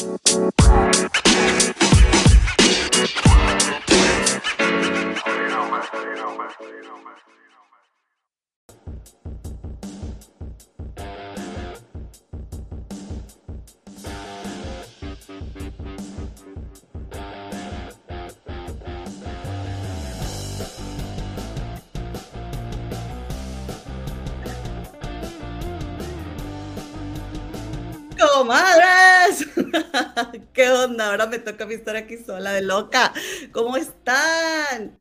Bye. ¿Qué onda? Ahora me toca mi estar aquí sola de loca. ¿Cómo están?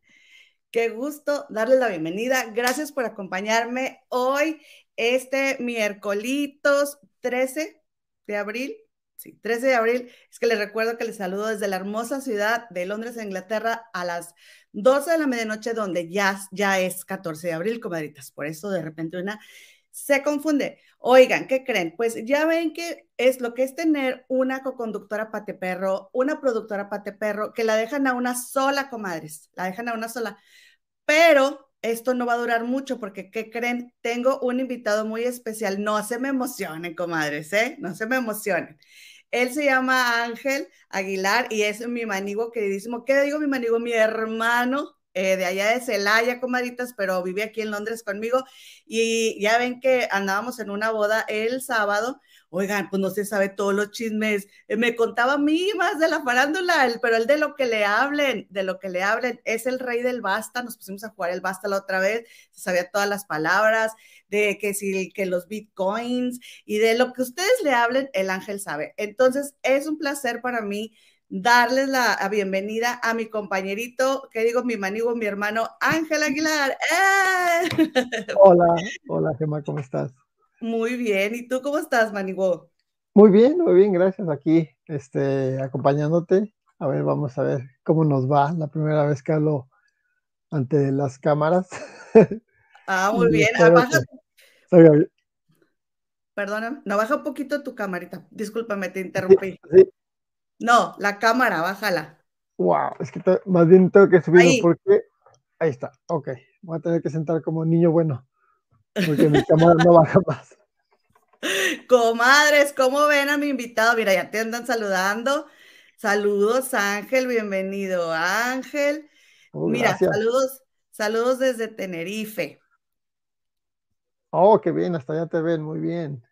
Qué gusto darles la bienvenida. Gracias por acompañarme hoy, este miércoles 13 de abril. Sí, 13 de abril. Es que les recuerdo que les saludo desde la hermosa ciudad de Londres, Inglaterra, a las 12 de la medianoche, donde ya, ya es 14 de abril, comadritas. Por eso de repente una se confunde. Oigan, ¿qué creen? Pues ya ven que es lo que es tener una coconductora pate perro, una productora pate perro, que la dejan a una sola, comadres, la dejan a una sola. Pero esto no va a durar mucho porque, ¿qué creen? Tengo un invitado muy especial. No se me emocionen, comadres, ¿eh? No se me emocionen. Él se llama Ángel Aguilar y es mi manigo queridísimo. ¿Qué digo mi manigo? Mi hermano eh, de allá de Celaya, comadritas, pero vive aquí en Londres conmigo. Y ya ven que andábamos en una boda el sábado. Oigan, pues no se sabe todos los chismes. Eh, me contaba a mí más de la farándula, pero el de lo que le hablen, de lo que le hablen, es el rey del basta. Nos pusimos a jugar el basta la otra vez, se sabía todas las palabras, de que si que los bitcoins y de lo que ustedes le hablen, el ángel sabe. Entonces, es un placer para mí darles la bienvenida a mi compañerito, que digo, mi manigo, mi hermano Ángel Aguilar. ¡Eh! Hola, hola Gemma, ¿cómo estás? Muy bien, ¿y tú cómo estás, manigo? Muy bien, muy bien, gracias. Aquí, este, acompañándote. A ver, vamos a ver cómo nos va la primera vez que hablo ante las cámaras. Ah, muy bien. Ah, baja... Perdona, no, baja un poquito tu camarita. Discúlpame, te interrumpí. sí. No, la cámara, bájala. Wow, es que más bien tengo que subirlo porque. Ahí está, ok. Voy a tener que sentar como niño bueno. Porque mi cámara no baja más. Comadres, ¿cómo ven a mi invitado? Mira, ya te andan saludando. Saludos, Ángel, bienvenido, Ángel. Oh, Mira, saludos, saludos desde Tenerife. Oh, qué bien, hasta allá te ven, muy bien.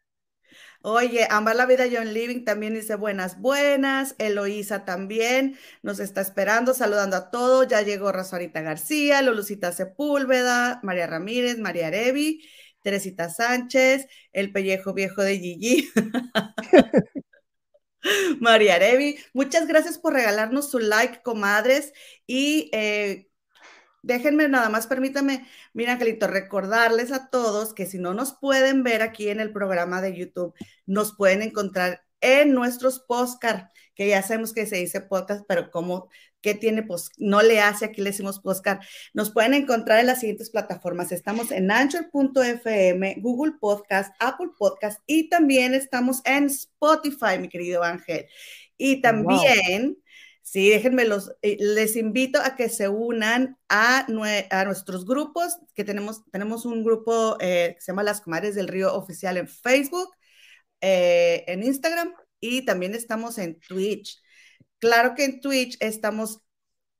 Oye, Amar la Vida John Living también dice buenas, buenas. Eloísa también nos está esperando, saludando a todos. Ya llegó Razorita García, Lulucita Sepúlveda, María Ramírez, María Arevi, Teresita Sánchez, el pellejo viejo de Gigi. María Arevi, muchas gracias por regalarnos su like, comadres. Y eh, déjenme nada más, permítame, mira, Angelito, recordarles a todos que si no nos pueden ver aquí en el programa de YouTube, nos pueden encontrar en nuestros postcards, que ya sabemos que se dice podcast, pero como que tiene, pues no le hace, aquí le decimos postcard. Nos pueden encontrar en las siguientes plataformas. Estamos en Anchor.fm, Google Podcast, Apple Podcast y también estamos en Spotify, mi querido Ángel. Y también... Sí, déjenme los, eh, les invito a que se unan a, a nuestros grupos, que tenemos, tenemos un grupo eh, que se llama Las Comadres del Río Oficial en Facebook, eh, en Instagram y también estamos en Twitch. Claro que en Twitch estamos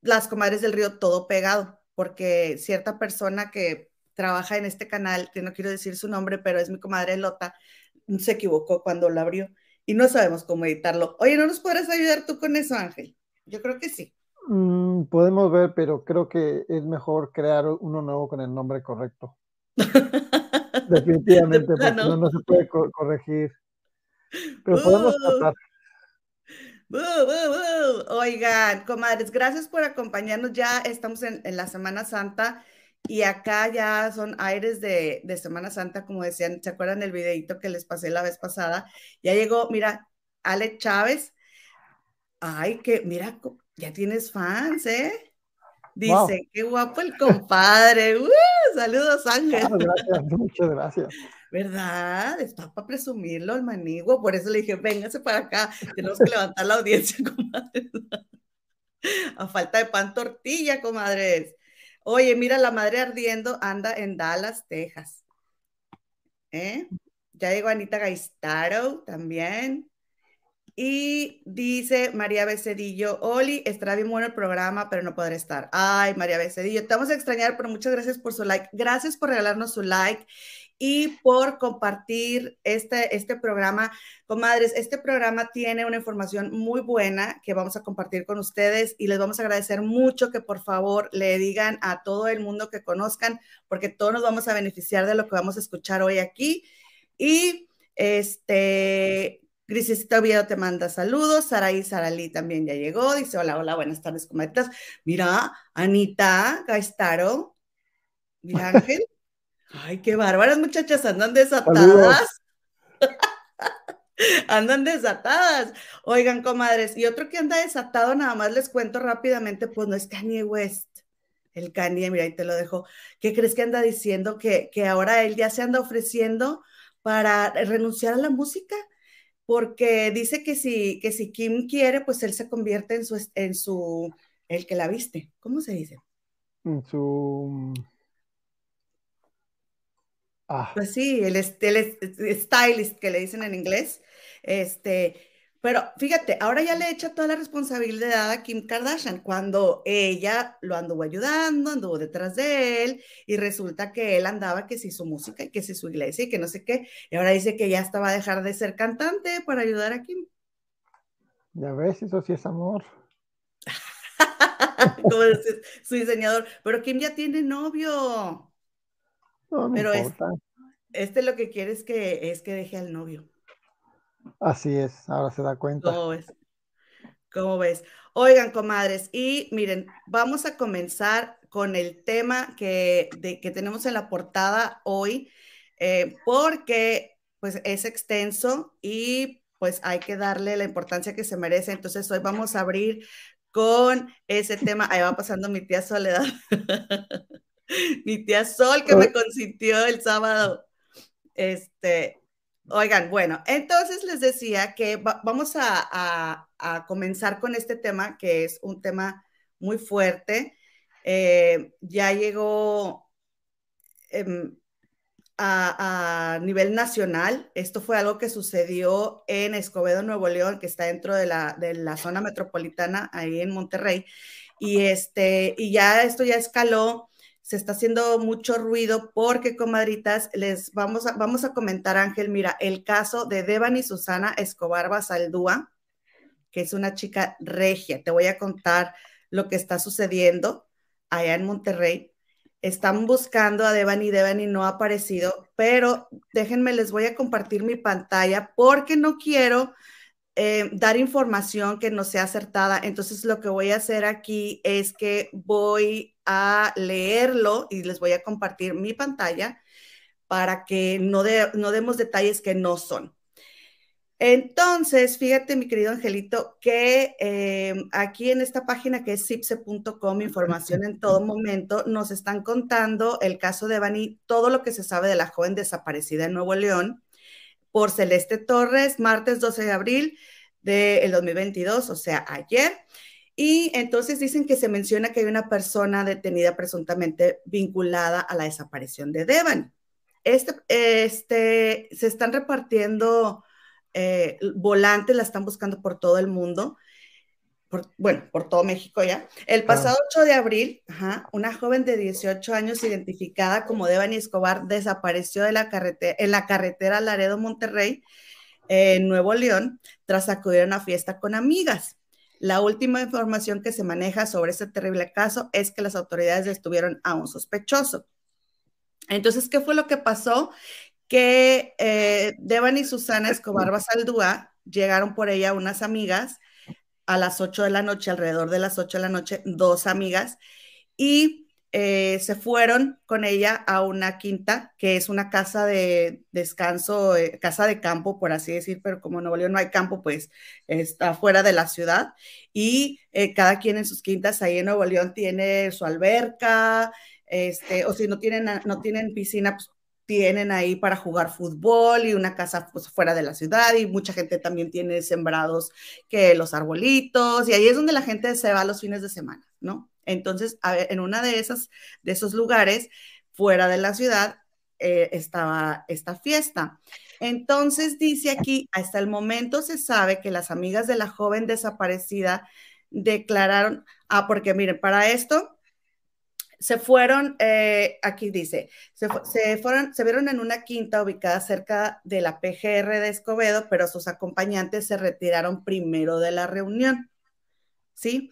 Las Comadres del Río todo pegado, porque cierta persona que trabaja en este canal, que no quiero decir su nombre, pero es mi comadre Lota, se equivocó cuando lo abrió y no sabemos cómo editarlo. Oye, ¿no nos podrás ayudar tú con eso, Ángel? Yo creo que sí. Mm, podemos ver, pero creo que es mejor crear uno nuevo con el nombre correcto. Definitivamente, porque no, no se puede corregir. Pero podemos tratar. Oigan, comadres, gracias por acompañarnos. Ya estamos en, la Semana Santa y acá ya son aires de, de, Semana Santa, como decían, ¿se acuerdan del videito que les pasé la vez pasada? Ya llegó, mira, Ale Chávez, Ay, que mira, ya tienes fans, ¿eh? Dice, qué guapo el compadre. ¡Uh! saludos, Ángel. gracias, muchas gracias. ¿Verdad? Está para presumirlo el maniguo. Por eso le dije, véngase para acá. Tenemos que levantar la audiencia, comadres. A falta de pan tortilla, comadres. Oye, mira, la madre ardiendo anda en Dallas, Texas. ¿Eh? Ya llegó Anita Gaistaro también. Y dice María Becedillo, Oli, estará bien bueno el programa, pero no podré estar. Ay, María Becedillo, te vamos a extrañar, pero muchas gracias por su like. Gracias por regalarnos su like y por compartir este, este programa. Comadres, este programa tiene una información muy buena que vamos a compartir con ustedes y les vamos a agradecer mucho que por favor le digan a todo el mundo que conozcan, porque todos nos vamos a beneficiar de lo que vamos a escuchar hoy aquí. Y este, Grisecita Oviedo te manda saludos. Saraí Saralí también ya llegó. Dice: Hola, hola, buenas tardes, comadritas. Mira, Anita Gaistaro. Mira, Ángel. Ay, qué bárbaras, muchachas, andan desatadas. andan desatadas. Oigan, comadres, y otro que anda desatado, nada más les cuento rápidamente, pues no es Kanye West. El Kanye, mira, ahí te lo dejo. ¿Qué crees que anda diciendo? Que, que ahora él ya se anda ofreciendo para renunciar a la música porque dice que si, que si Kim quiere, pues él se convierte en su, en su, el que la viste, ¿cómo se dice? En su... Ah. Pues sí, el, el, stylist que le dicen en inglés, este, pero fíjate, ahora ya le echa toda la responsabilidad a Kim Kardashian cuando ella lo anduvo ayudando, anduvo detrás de él y resulta que él andaba que si su música y que si su iglesia y que no sé qué. Y ahora dice que ya estaba a dejar de ser cantante para ayudar a Kim. Ya ves, eso sí es amor. Como dice su diseñador, pero Kim ya tiene novio. No, pero este, este lo que quiere es que, es que deje al novio. Así es, ahora se da cuenta. ¿Cómo ves? ¿Cómo ves? Oigan, comadres, y miren, vamos a comenzar con el tema que, que tenemos en la portada hoy, eh, porque pues es extenso y pues hay que darle la importancia que se merece. Entonces hoy vamos a abrir con ese tema. Ahí va pasando mi tía Soledad. mi tía Sol que me consintió el sábado. Este, Oigan, bueno, entonces les decía que vamos a, comenzar con este tema, que es un tema muy fuerte. Eh, ya llegó em, a, nivel nacional. Esto fue algo que sucedió en Escobedo, Nuevo León, que está dentro de la, de la zona metropolitana, ahí en Monterrey. Y, este, y ya esto ya escaló se está haciendo mucho ruido porque, comadritas, les vamos a, vamos a comentar, Ángel, mira, el caso de Devan y Susana Escobar Basaldúa, que es una chica regia. Te voy a contar lo que está sucediendo allá en Monterrey. Están buscando a Devani, Devani no ha aparecido, pero déjenme, les voy a compartir mi pantalla porque no quiero eh, dar información que no sea acertada. Entonces, lo que voy a hacer aquí es que voy a leerlo y les voy a compartir mi pantalla para que no, no demos detalles que no son. Entonces, fíjate, mi querido Angelito, que eh, aquí en esta página que es cipse.com, información en todo momento, nos están contando el caso de Bani, todo lo que se sabe de la joven desaparecida en Nuevo León por Celeste Torres, martes 12 de abril del 2022, o sea, ayer. Y entonces dicen que se menciona que hay una persona detenida presuntamente vinculada a la desaparición de Devan. Este, este, se están repartiendo eh, volantes, la están buscando por todo el mundo, bueno, por todo México ya. El pasado 8 de abril, una joven de 18 años identificada como Devani Escobar desapareció de la en la carretera Laredo-Monterrey, en Nuevo León, tras acudir a una fiesta con amigas. La última información que se maneja sobre este terrible caso es que las autoridades detuvieron a un sospechoso. Entonces, ¿qué fue lo que pasó? Que eh, Devan y Susana Escobar Basaldúa llegaron por ella unas amigas a las 8 de la noche, alrededor de las 8 de la noche, dos amigas, y eh, se fueron con ella a una quinta, que es una casa de descanso, eh, casa de campo, por así decir, pero como en Nuevo León no hay campo, pues está fuera de la ciudad. Y eh, cada quien en sus quintas ahí en Nuevo León tiene su alberca, este, o si no tienen, no tienen piscina, pues tienen ahí para jugar fútbol y una casa pues, fuera de la ciudad y mucha gente también tiene sembrados que los arbolitos y ahí es donde la gente se va los fines de semana, ¿no? Entonces, en una de esas, de esos lugares, fuera de la ciudad, eh, estaba esta fiesta. Entonces dice aquí, hasta el momento se sabe que las amigas de la joven desaparecida declararon, ah, porque miren, para esto se fueron, eh, aquí dice, se, fueron, se vieron en una quinta ubicada cerca de la PGR de Escobedo, pero sus acompañantes se retiraron primero de la reunión, ¿sí?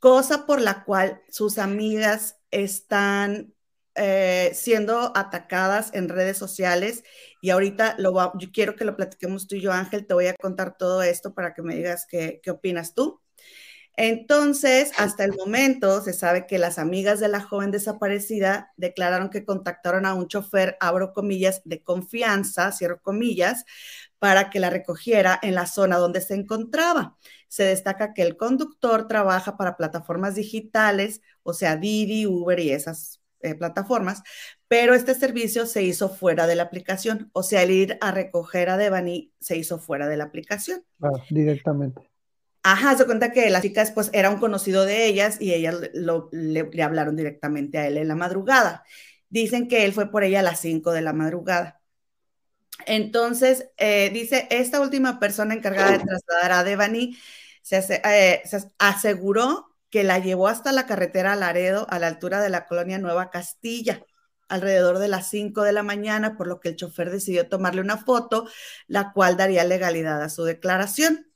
Cosa por la cual sus amigas están eh, siendo atacadas en redes sociales y ahorita lo yo quiero que lo platiquemos tú y yo, Ángel, te voy a contar todo esto para que me digas qué, qué opinas tú. Entonces, hasta el momento se sabe que las amigas de la joven desaparecida declararon que contactaron a un chofer, abro comillas, de confianza, cierro comillas, para que la recogiera en la zona donde se encontraba. Se destaca que el conductor trabaja para plataformas digitales, o sea, Didi, Uber y esas eh, plataformas, pero este servicio se hizo fuera de la aplicación, o sea, el ir a recoger a Devani se hizo fuera de la aplicación. directamente. Ajá, se cuenta que las chicas pues era un conocido de ellas y ellas le, hablaron directamente a él en la madrugada. Dicen que él fue por ella a las 5 de la madrugada. Entonces, eh, dice, esta última persona encargada de trasladar a Devani se, eh, se, aseguró que la llevó hasta la carretera Laredo a la altura de la colonia Nueva Castilla alrededor de las 5 de la mañana, por lo que el chofer decidió tomarle una foto, la cual daría legalidad a su declaración.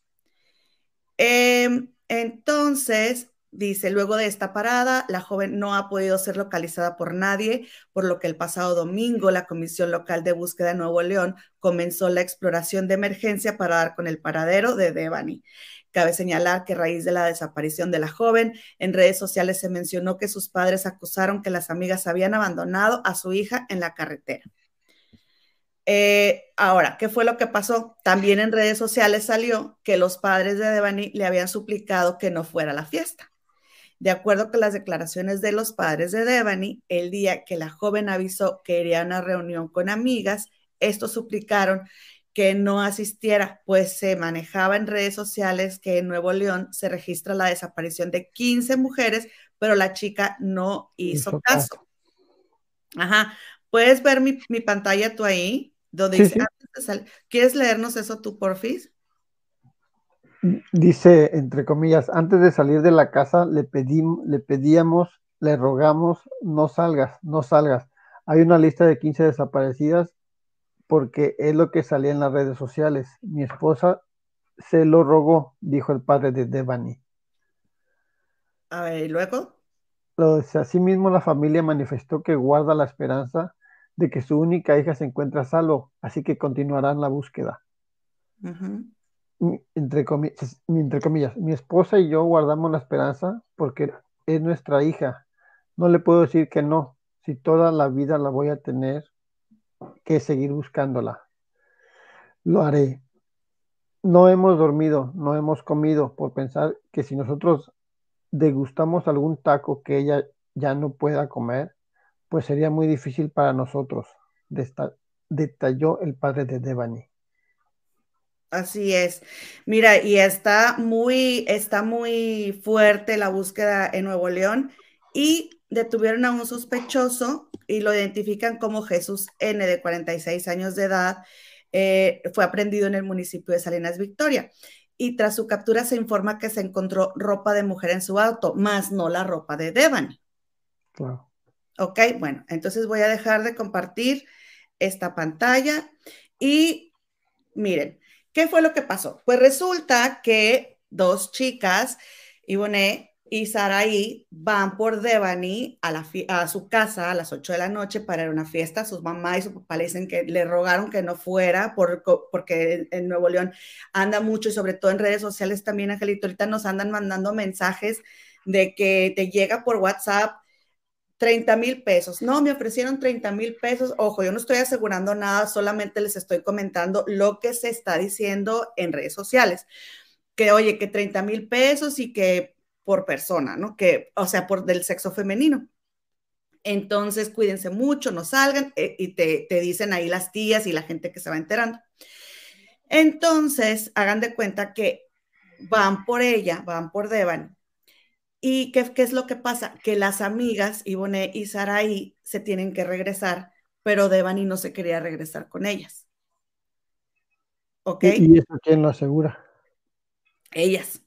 Em, entonces, dice, luego de esta parada, la joven no ha podido ser localizada por nadie, por lo que el pasado domingo la Comisión Local de Búsqueda de Nuevo León comenzó la exploración de emergencia para dar con el paradero de Devani. Cabe señalar que a raíz de la desaparición de la joven, en redes sociales se mencionó que sus padres acusaron que las amigas habían abandonado a su hija en la carretera. Eh, ahora, ¿qué fue lo que pasó? También en redes sociales salió que los padres de Devani le habían suplicado que no fuera a la fiesta. De acuerdo con las declaraciones de los padres de Devani, el día que la joven avisó que iría a una reunión con amigas, estos suplicaron que no asistiera, pues se manejaba en redes sociales que en Nuevo León se registra la desaparición de 15 mujeres, pero la chica no hizo, caso. Ajá. ¿Puedes ver mi, mi pantalla tú ahí? ¿Quieres leernos eso tú, porfis? Dice, entre comillas, antes de salir de la casa le, le pedíamos, le rogamos, no salgas, no salgas. Hay una lista de 15 desaparecidas porque es lo que salía en las redes sociales. Mi esposa se lo rogó, dijo el padre de Devani. A ver, ¿y luego? Asimismo, la familia manifestó que guarda la esperanza de que su única hija se encuentra salvo, así que continuarán la búsqueda. entre, comillas, entre comillas, mi esposa y yo guardamos la esperanza porque es nuestra hija. No le puedo decir que no, si toda la vida la voy a tener que seguir buscándola. Lo haré. No hemos dormido, no hemos comido por pensar que si nosotros degustamos algún taco que ella ya no pueda comer, pues sería muy difícil para nosotros, detalló el padre de Devani. Así es. Mira, y está muy, está muy fuerte la búsqueda en Nuevo León y detuvieron a un sospechoso y lo identifican como Jesús N, de 46 años de edad. Eh, fue aprendido en el municipio de Salinas Victoria. Y tras su captura se informa que se encontró ropa de mujer en su auto, más no la ropa de Devani. Claro. Ok, bueno, entonces voy a dejar de compartir esta pantalla y miren, ¿qué fue lo que pasó? Pues resulta que dos chicas, Ivone y Saraí, van por Devani a, su casa a las 8 de la noche para ir a una fiesta. Sus mamás y su papá le que le rogaron que no fuera por, porque en Nuevo León anda mucho y sobre todo en redes sociales también, Angelito, ahorita nos andan mandando mensajes de que te llega por WhatsApp 30 mil pesos. No, me ofrecieron 30 mil pesos. Ojo, yo no estoy asegurando nada, solamente les estoy comentando lo que se está diciendo en redes sociales. Que oye, que 30 mil pesos y que por persona, ¿no? Que, o sea, por del sexo femenino. Entonces, cuídense mucho, no salgan eh, y te, te dicen ahí las tías y la gente que se va enterando. Entonces, hagan de cuenta que van por ella, van por Devan ¿Y qué, es lo que pasa? Que las amigas, Ivone y Saraí, se tienen que regresar, pero Devani no se quería regresar con ellas. ¿Ok? ¿Y, eso quién lo asegura? Ellas.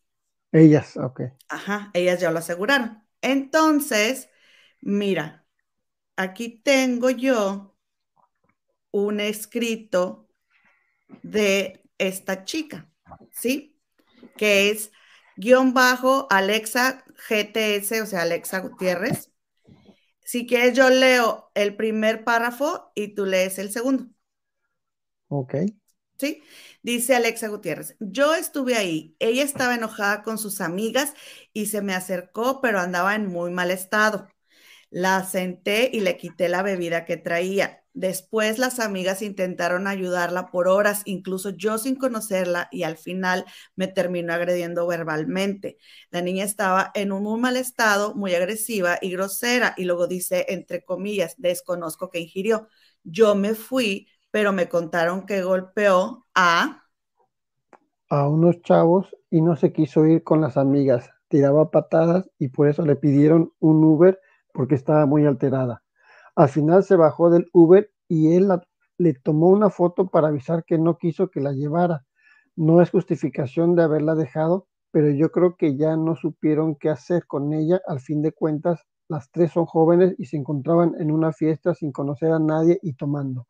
Ellas, ok. Ajá, ellas ya lo aseguraron. Entonces, mira, aquí tengo yo un escrito de esta chica, ¿sí? Que es guion bajo Alexa GTS, o sea, Alexa Gutiérrez. Si quieres, yo leo el primer párrafo y tú lees el segundo. Ok. ¿Sí? Dice Alexa Gutiérrez, yo estuve ahí, ella estaba enojada con sus amigas y se me acercó, pero andaba en muy mal estado. La senté y le quité la bebida que traía. Después las amigas intentaron ayudarla por horas, incluso yo sin conocerla, y al final me terminó agrediendo verbalmente. La niña estaba en un muy mal estado, muy agresiva y grosera, y luego dice, entre comillas, desconozco que ingirió. Yo me fui, pero me contaron que golpeó a... A unos chavos y no se quiso ir con las amigas. Tiraba patadas y por eso le pidieron un Uber porque estaba muy alterada. Al final se bajó del Uber y él le tomó una foto para avisar que no quiso que la llevara. No es justificación de haberla dejado, pero yo creo que ya no supieron qué hacer con ella. Al fin de cuentas, las tres son jóvenes y se encontraban en una fiesta sin conocer a nadie y tomando.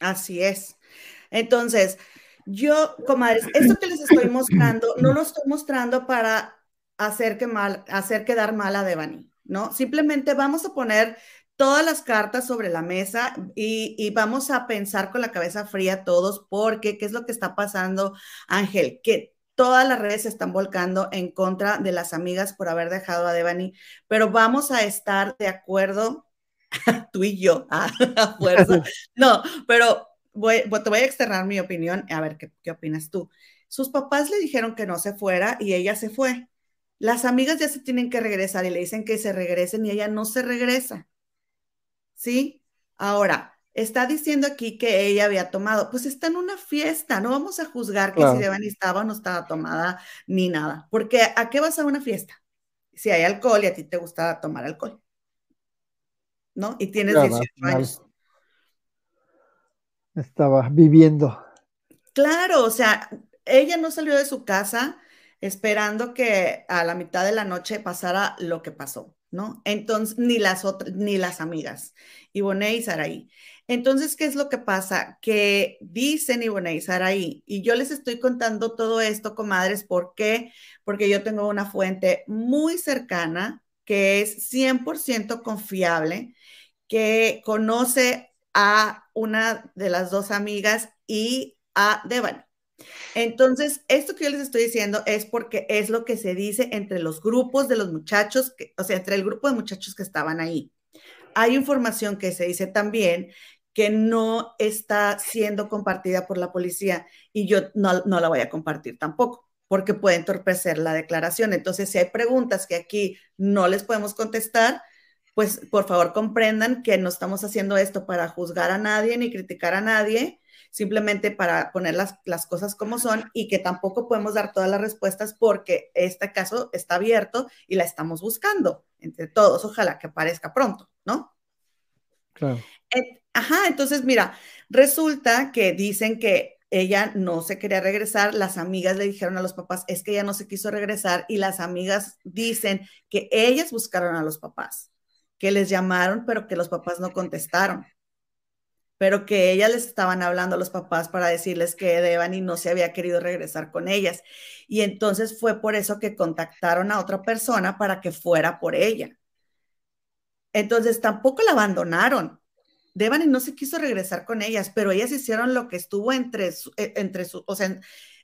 Así es. Entonces, yo, comadres, esto que les estoy mostrando, no lo estoy mostrando para hacer, que mal, hacer quedar mal a Devani, ¿no? Simplemente vamos a poner todas las cartas sobre la mesa y, y, vamos a pensar con la cabeza fría todos, porque ¿qué es lo que está pasando, Ángel? Que todas las redes se están volcando en contra de las amigas por haber dejado a Devani, pero vamos a estar de acuerdo, tú y yo, a, a fuerza. No, pero voy, te voy a externar mi opinión, a ver qué, qué opinas tú. Sus papás le dijeron que no se fuera y ella se fue. Las amigas ya se tienen que regresar y le dicen que se regresen y ella no se regresa. ¿Sí? Ahora, está diciendo aquí que ella había tomado, pues está en una fiesta, no vamos a juzgar que claro. si Devani estaba o no estaba tomada ni nada, porque ¿a qué vas a una fiesta? Si hay alcohol y a ti te gusta tomar alcohol, ¿no? Y tienes claro, 18 años. Estaba viviendo. Claro, o sea, ella no salió de su casa esperando que a la mitad de la noche pasara lo que pasó, ¿no? Entonces, ni las otras, ni las amigas, Ivonne y Saraí. Entonces, ¿qué es lo que pasa? Que dicen Ivonne y Saraí, y yo les estoy contando todo esto, comadres, ¿por qué? Porque yo tengo una fuente muy cercana que es 100% confiable, que conoce a una de las dos amigas y a Devani. Entonces, esto que yo les estoy diciendo es porque es lo que se dice entre los grupos de los muchachos, que, o sea, entre el grupo de muchachos que estaban ahí. Hay información que se dice también que no está siendo compartida por la policía y yo no, no la voy a compartir tampoco porque puede entorpecer la declaración. Entonces, si hay preguntas que aquí no les podemos contestar, pues por favor comprendan que no estamos haciendo esto para juzgar a nadie ni criticar a nadie, simplemente para poner las, las, cosas como son y que tampoco podemos dar todas las respuestas porque este caso está abierto y la estamos buscando entre todos. Ojalá que aparezca pronto, ¿no? Claro. Eh, ajá, entonces mira, resulta que dicen que ella no se quería regresar, las amigas le dijeron a los papás, es que ella no se quiso regresar y las amigas dicen que ellas buscaron a los papás, que les llamaron, pero que los papás no contestaron pero que ellas les estaban hablando a los papás para decirles que Devani no se había querido regresar con ellas. Y entonces fue por eso que contactaron a otra persona para que fuera por ella. Entonces tampoco la abandonaron. Devani no se quiso regresar con ellas, pero ellas hicieron lo que estuvo entre su, eh, entre su o sea, en,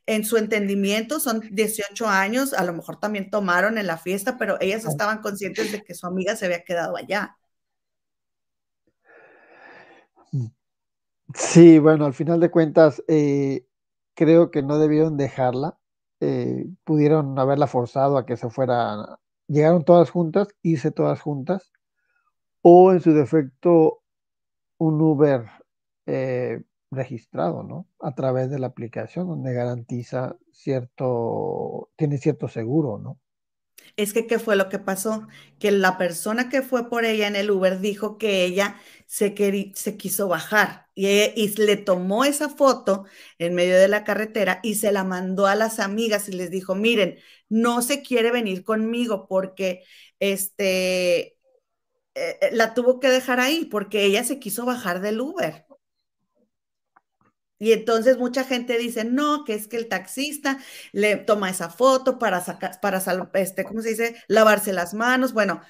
en su entendimiento, son 18 años, a lo mejor también tomaron en la fiesta, pero ellas estaban conscientes de que su amiga se había quedado allá. Sí, bueno, al final de cuentas, eh, creo que no debieron dejarla. Eh, pudieron haberla forzado a que se fuera. Llegaron todas juntas, irse todas juntas. O en su defecto, un Uber eh, registrado, ¿no? A través de la aplicación, donde garantiza cierto, tiene cierto seguro, ¿no? Es que, ¿qué fue lo que pasó? Que la persona que fue por ella en el Uber dijo que ella se, se quiso bajar y, le tomó esa foto en medio de la carretera y se la mandó a las amigas y les dijo, miren, no se quiere venir conmigo porque este, eh, eh, la tuvo que dejar ahí porque ella se quiso bajar del Uber. Y entonces mucha gente dice, no, que es que el taxista le toma esa foto para sacar, para, este, ¿cómo se dice? Lavarse las manos. Bueno,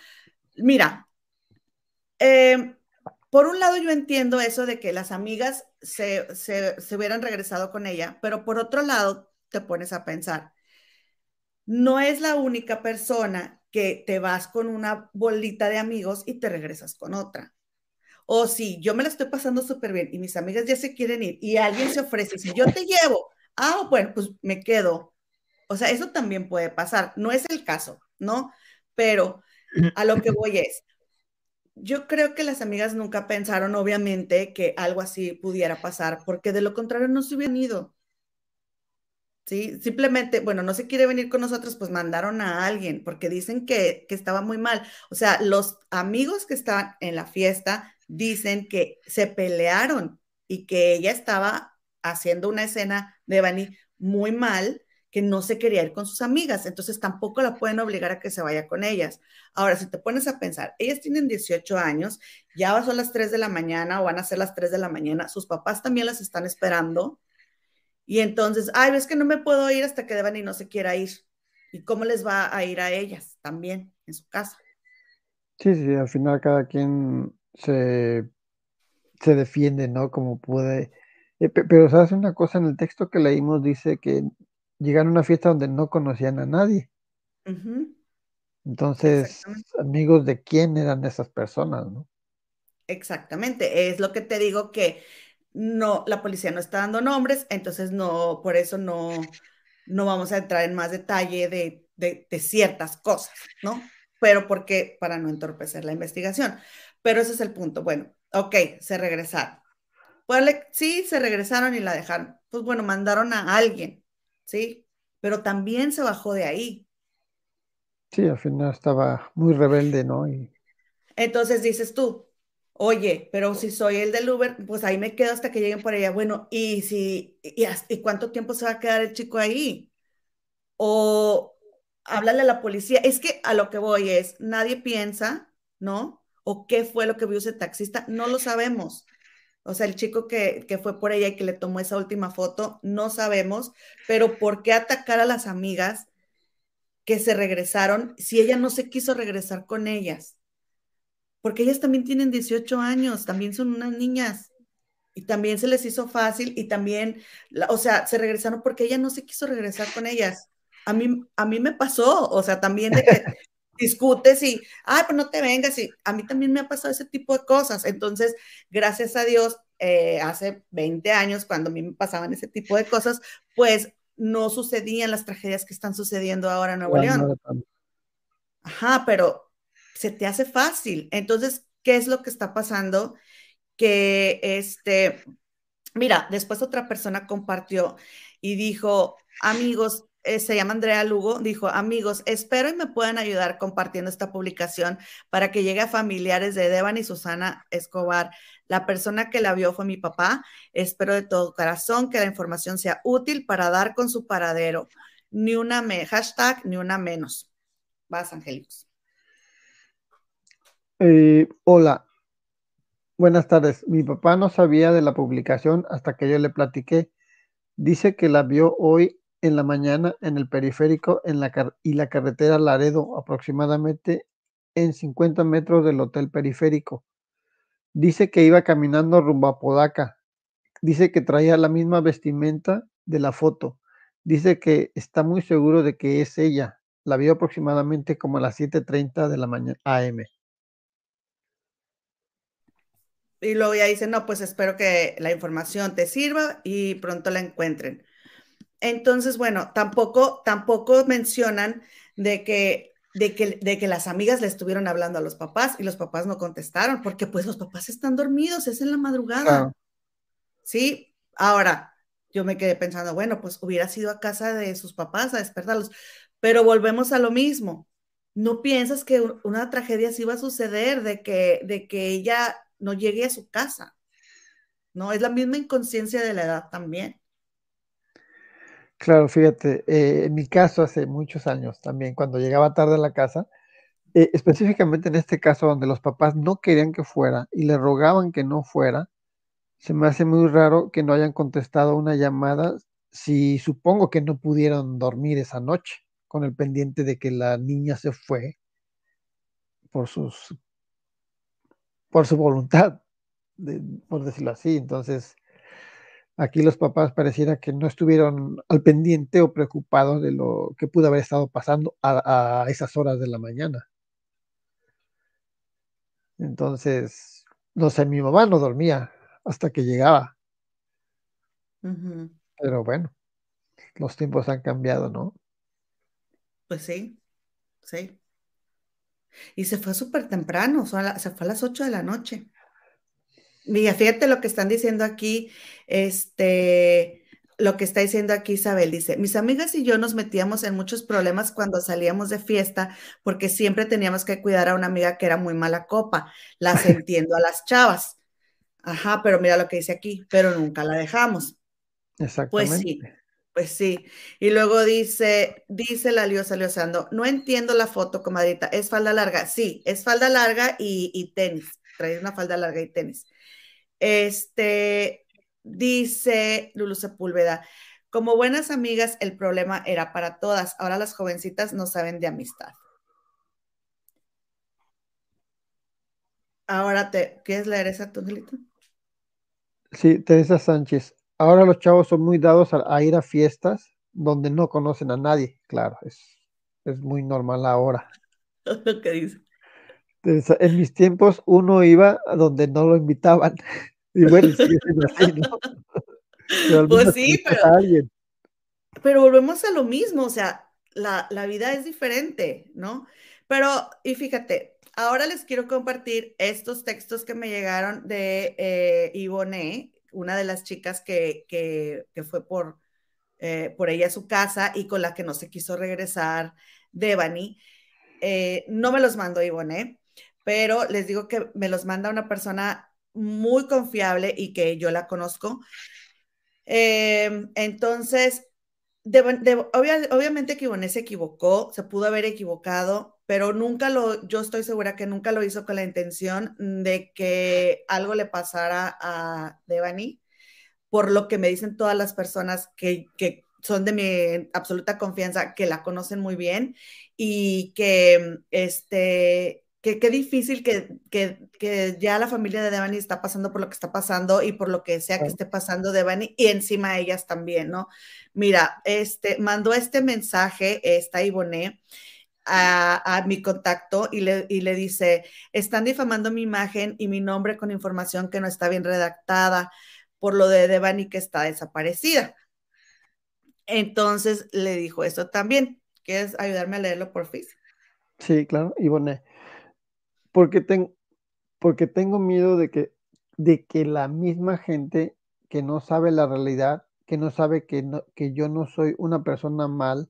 mira, eh, por un lado yo entiendo eso de que las amigas se, se, hubieran regresado con ella, pero por otro lado te pones a pensar, no es la única persona que te vas con una bolita de amigos y te regresas con otra. O si yo me la estoy pasando súper bien y mis amigas ya se quieren ir y alguien se ofrece, si yo te llevo, ah, bueno, pues me quedo. O sea, eso también puede pasar. No es el caso, ¿no? Pero a lo que voy es, yo creo que las amigas nunca pensaron, obviamente, que algo así pudiera pasar, porque de lo contrario no se hubieran ido. ¿Sí? Simplemente, bueno, no se quiere venir con nosotros, pues mandaron a alguien, porque dicen que, que estaba muy mal. O sea, los amigos que estaban en la fiesta dicen que se pelearon y que ella estaba haciendo una escena de Bani muy mal que no se quería ir con sus amigas, entonces tampoco la pueden obligar a que se vaya con ellas. Ahora, si te pones a pensar, ellas tienen 18 años, ya son las 3 de la mañana o van a ser las 3 de la mañana, sus papás también las están esperando, y entonces, ay, ves que no me puedo ir hasta que deban y no se quiera ir. ¿Y cómo les va a ir a ellas también en su casa? Sí, sí, al final cada quien se, se defiende, ¿no? Como puede. Eh, pero, ¿sabes una cosa? En el texto que leímos dice que llegaron a una fiesta donde no conocían a nadie. Entonces, amigos de quién eran esas personas, ¿no? Exactamente, es lo que te digo que no, la policía no está dando nombres, entonces no, por eso no, no vamos a entrar en más detalle de, de, ciertas cosas, ¿no? Pero porque, para no entorpecer la investigación. Pero ese es el punto. Bueno, ok, se regresaron. Pues, sí, se regresaron y la dejaron. Pues bueno, mandaron a alguien ¿sí? Pero también se bajó de ahí. Sí, al final estaba muy rebelde, ¿no? Y... Entonces dices tú, oye, pero si soy el del Uber, pues ahí me quedo hasta que lleguen por allá. Bueno, ¿y, si, y, cuánto tiempo se va a quedar el chico ahí? O háblale a la policía. Es que a lo que voy es, nadie piensa, ¿no? O qué fue lo que vio ese taxista, no lo sabemos. O sea, el chico que, fue por ella y que le tomó esa última foto, no sabemos, pero ¿por qué atacar a las amigas que se regresaron si ella no se quiso regresar con ellas? Porque ellas también tienen 18 años, también son unas niñas y también se les hizo fácil y también, o sea, se regresaron porque ella no se quiso regresar con ellas. A mí, a mí me pasó, o sea, también de que discutes y, ay, pues no te vengas. Y a mí también me ha pasado ese tipo de cosas. Entonces, gracias a Dios, eh, hace 20 años, cuando a mí me pasaban ese tipo de cosas, pues no sucedían las tragedias que están sucediendo ahora en Nuevo León. Ajá, pero se te hace fácil. Entonces, ¿qué es lo que está pasando? Que este, mira, después otra persona compartió y dijo, amigos, eh, se llama Andrea Lugo, dijo, amigos, espero y me puedan ayudar compartiendo esta publicación para que llegue a familiares de Devan y Susana Escobar. La persona que la vio fue mi papá. Espero de todo corazón que la información sea útil para dar con su paradero. Ni una me, hashtag, ni una menos. Vas, Angélicos. Eh, hola, buenas tardes. Mi papá no sabía de la publicación hasta que yo le platiqué. Dice que la vio hoy en la mañana en el periférico en la y la carretera Laredo, aproximadamente en 50 metros del hotel periférico. Dice que iba caminando rumbo a Podaca. Dice que traía la misma vestimenta de la foto. Dice que está muy seguro de que es ella. La vio aproximadamente como a las 7.30 de la mañana AM. Y luego ya dice, no, pues espero que la información te sirva y pronto la encuentren. Entonces, bueno, tampoco, tampoco mencionan de que, de, que, de que las amigas le estuvieron hablando a los papás y los papás no contestaron, porque pues los papás están dormidos, es en la madrugada. Sí, ahora yo me quedé pensando, bueno, pues hubiera sido a casa de sus papás a despertarlos, pero volvemos a lo mismo. No piensas que una tragedia sí va a suceder de que, de que ella no llegue a su casa. ¿no? Es la misma inconsciencia de la edad también. Claro, fíjate, eh, en mi caso hace muchos años también, cuando llegaba tarde a la casa, eh, específicamente en este caso donde los papás no querían que fuera y le rogaban que no fuera, se me hace muy raro que no hayan contestado una llamada si supongo que no pudieron dormir esa noche con el pendiente de que la niña se fue por sus por su voluntad, por decirlo así. Entonces, aquí los papás pareciera que no estuvieron al pendiente o preocupados de lo que pudo haber estado pasando a, esas horas de la mañana. Entonces, no sé, mi mamá no dormía hasta que llegaba. Pero bueno, los tiempos han cambiado, ¿no? Pues sí, sí. Y se fue súper temprano, se fue a las 8 de la noche. Mira, fíjate lo que están diciendo aquí, este, lo que está diciendo aquí Isabel, dice, mis amigas y yo nos metíamos en muchos problemas cuando salíamos de fiesta porque siempre teníamos que cuidar a una amiga que era muy mala copa. Las entiendo a las chavas. Ajá, pero mira lo que dice aquí, pero nunca la dejamos. Exactamente. Pues sí, pues sí. Y luego dice, dice la Liosa Liosando, no entiendo la foto, comadrita, ¿es falda larga? Sí, es falda larga y, tenis. Trae una falda larga y tenis. Este, dice Lulu Sepúlveda, como buenas amigas, el problema era para todas. Ahora las jovencitas no saben de amistad. Ahora te, ¿quieres leer esa, tu Sí, Teresa Sánchez. Ahora los chavos son muy dados a, ir a fiestas donde no conocen a nadie, claro, es, es muy normal ahora. ¿Qué dice? En mis tiempos uno iba a donde no lo invitaban. Y bueno, sí, así, ¿no? pues sí, pero, pero volvemos a lo mismo, o sea, la, la, vida es diferente, ¿no? Pero, y fíjate, ahora les quiero compartir estos textos que me llegaron de eh, Ivone, una de las chicas que, fue por, eh, por ella a su casa y con la que no se quiso regresar, Devani. Eh, no me los mandó Ivone, pero les digo que me los manda una persona muy confiable y que yo la conozco. Em, entonces, obviamente que se equivocó, se pudo haber equivocado, pero nunca lo, yo estoy segura que nunca lo hizo con la intención de que algo le pasara a Devani, por lo que me dicen todas las personas que, que son de mi absoluta confianza, que la conocen muy bien y que, este, que qué difícil que, que, que, ya la familia de Devani está pasando por lo que está pasando y por lo que sea que esté pasando Devani y encima ellas también, ¿no? Mira, este, mandó este mensaje, esta Ivone, a, mi contacto y le, le dice, están difamando mi imagen y mi nombre con información que no está bien redactada por lo de Devani que está desaparecida. Entonces le dijo eso también. ¿Quieres ayudarme a leerlo por fin? Sí, claro, Ivone. Porque, porque tengo miedo de que, de que la misma gente que no sabe la realidad, que no sabe que, que yo no soy una persona mal,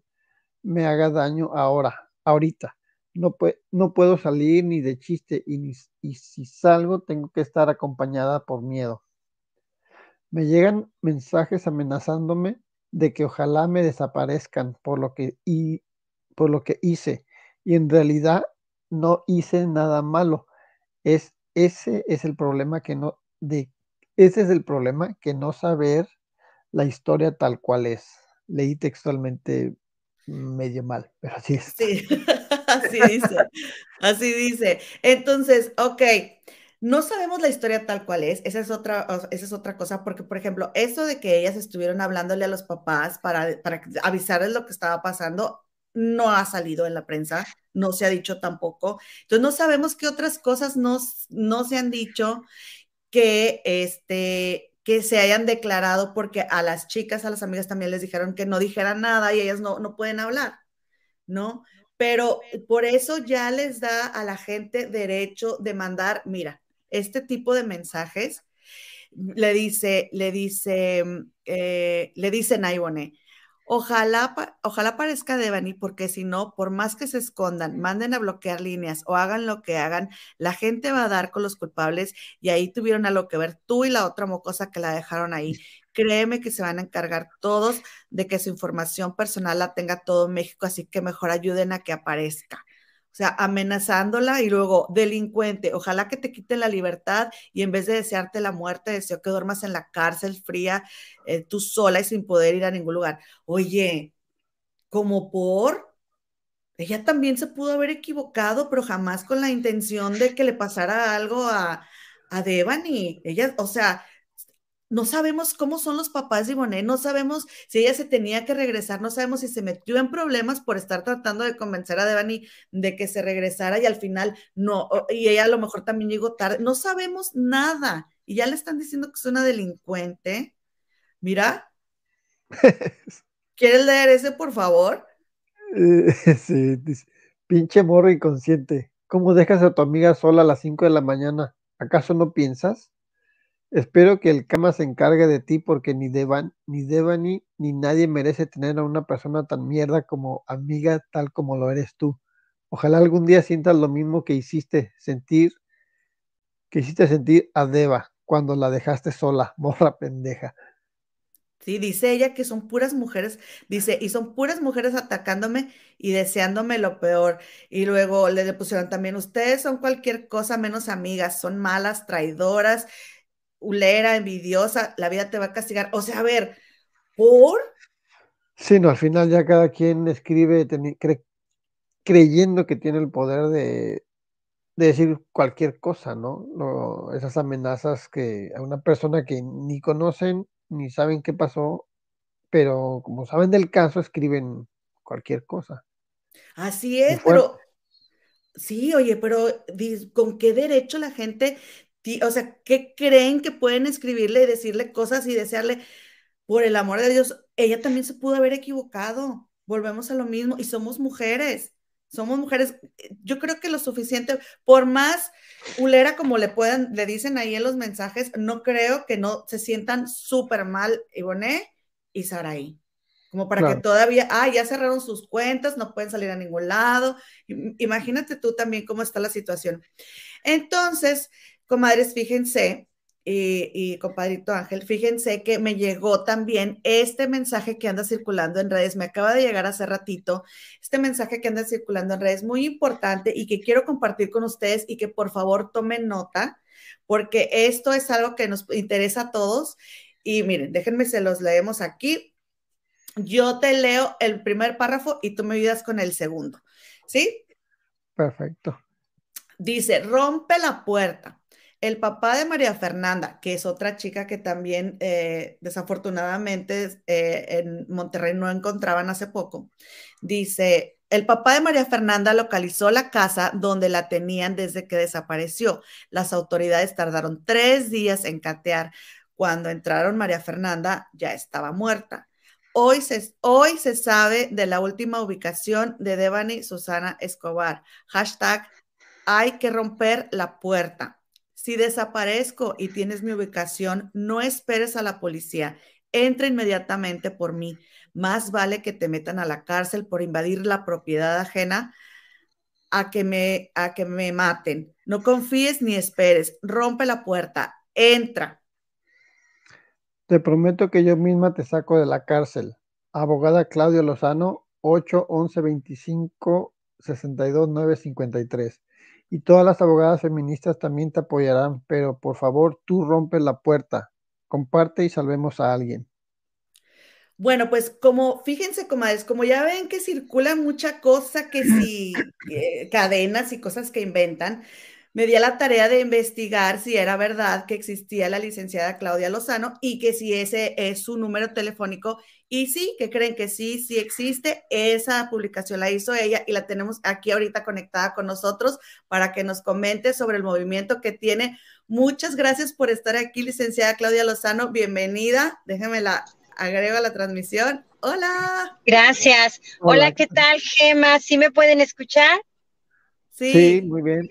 me haga daño ahora ahorita. No, no puedo salir ni de chiste y, y si salgo tengo que estar acompañada por miedo. Me llegan mensajes amenazándome de que ojalá me desaparezcan por lo que, y, por lo que hice. Y en realidad no hice nada malo. Es, ese es el problema que no, de, ese es el problema que no saber la historia tal cual es. Leí textualmente medio mal, pero así es. Sí, así dice, así dice. Entonces, ok, no sabemos la historia tal cual es, esa es otra, esa es otra cosa, porque, por ejemplo, eso de que ellas estuvieron hablándole a los papás para, para avisarles lo que estaba pasando, no ha salido en la prensa, no se ha dicho tampoco. Entonces, no sabemos qué otras cosas no, no se han dicho que, este, que se hayan declarado porque a las chicas, a las amigas también les dijeron que no dijeran nada y ellas no, no pueden hablar, ¿no? Pero por eso ya les da a la gente derecho de mandar, mira, este tipo de mensajes, le dice, le dice, eh, le dicen a Ojalá, ojalá parezca Devani, porque si no, por más que se escondan, manden a bloquear líneas o hagan lo que hagan, la gente va a dar con los culpables y ahí tuvieron a lo que ver tú y la otra mocosa que la dejaron ahí. Créeme que se van a encargar todos de que su información personal la tenga todo México, así que mejor ayuden a que aparezca. O sea, amenazándola y luego delincuente, ojalá que te quiten la libertad y en vez de desearte la muerte, deseo que duermas en la cárcel fría, eh, tú sola y sin poder ir a ningún lugar. Oye, como por, ella también se pudo haber equivocado, pero jamás con la intención de que le pasara algo a, a Devani. Ella, o sea, no sabemos cómo son los papás de Ivonne, no sabemos si ella se tenía que regresar, no sabemos si se metió en problemas por estar tratando de convencer a Devani de que se regresara y al final no, y ella a lo mejor también llegó tarde, no sabemos nada y ya le están diciendo que es una delincuente. Mira, ¿quieres leer ese, por favor? sí, pinche morro inconsciente, ¿cómo dejas a tu amiga sola a las 5 de la mañana? ¿Acaso no piensas? Espero que el Kama se encargue de ti porque ni Devan, ni Devani, ni nadie merece tener a una persona tan mierda como amiga tal como lo eres tú. Ojalá algún día sientas lo mismo que hiciste sentir, que hiciste sentir a Deva cuando la dejaste sola, morra pendeja. Sí, dice ella que son puras mujeres, dice, y son puras mujeres atacándome y deseándome lo peor. Y luego le pusieron también, ustedes son cualquier cosa menos amigas, son malas, traidoras, ulera, envidiosa, la vida te va a castigar. O sea, a ver, ¿por? Sí, no, al final ya cada quien escribe creyendo que tiene el poder de, decir cualquier cosa, ¿no? esas amenazas que a una persona que ni conocen ni saben qué pasó, pero como saben del caso, escriben cualquier cosa. Así es, pero sí, oye, pero ¿con qué derecho la gente o sea, ¿qué creen que pueden escribirle y decirle cosas y desearle, por el amor de Dios, ella también se pudo haber equivocado. Volvemos a lo mismo y somos mujeres. Somos mujeres, yo creo que lo suficiente, por más ulera como le puedan, le dicen ahí en los mensajes, no creo que no se sientan súper mal Ivonne y Saraí. Como para que todavía, ah, ya cerraron sus cuentas, no pueden salir a ningún lado. Imagínate tú también cómo está la situación. Entonces, Comadres, fíjense, y, compadrito Ángel, fíjense que me llegó también este mensaje que anda circulando en redes, me acaba de llegar hace ratito, este mensaje que anda circulando en redes, muy importante y que quiero compartir con ustedes y que por favor tomen nota, porque esto es algo que nos interesa a todos. Y miren, déjenme, se los leemos aquí. Yo te leo el primer párrafo y tú me ayudas con el segundo, ¿sí? Perfecto. Dice, rompe la puerta el papá de María Fernanda, que es otra chica que también eh, desafortunadamente eh, en Monterrey no encontraban hace poco, dice, el papá de María Fernanda localizó la casa donde la tenían desde que desapareció. Las autoridades tardaron tres días en catear. Cuando entraron, María Fernanda ya estaba muerta. Hoy se, hoy se sabe de la última ubicación de Devani Susana Escobar. Hashtag hay que romper la puerta. Si desaparezco y tienes mi ubicación, no esperes a la policía. Entra inmediatamente por mí. Más vale que te metan a la cárcel por invadir la propiedad ajena a que me, a que me maten. No confíes ni esperes. Rompe la puerta. Entra. Te prometo que yo misma te saco de la cárcel. Abogada Claudio Lozano, 8 11 25 62 9 53 y todas las abogadas feministas también te apoyarán, pero por favor tú rompes la puerta, comparte y salvemos a alguien. Bueno, pues como, fíjense, comadres, como ya ven que circula mucha cosa, que si eh, cadenas y cosas que inventan, me di a la tarea de investigar si era verdad que existía la licenciada Claudia Lozano y que si ese es su número telefónico. Y sí, que creen que sí, sí existe. Esa publicación la hizo ella y la tenemos aquí ahorita conectada con nosotros para que nos comente sobre el movimiento que tiene. Muchas gracias por estar aquí, licenciada Claudia Lozano. Bienvenida. Déjeme la agrego a la transmisión. Hola. Gracias. Hola, ¿qué tal, Gema? ¿Sí me pueden escuchar? Sí, sí muy bien.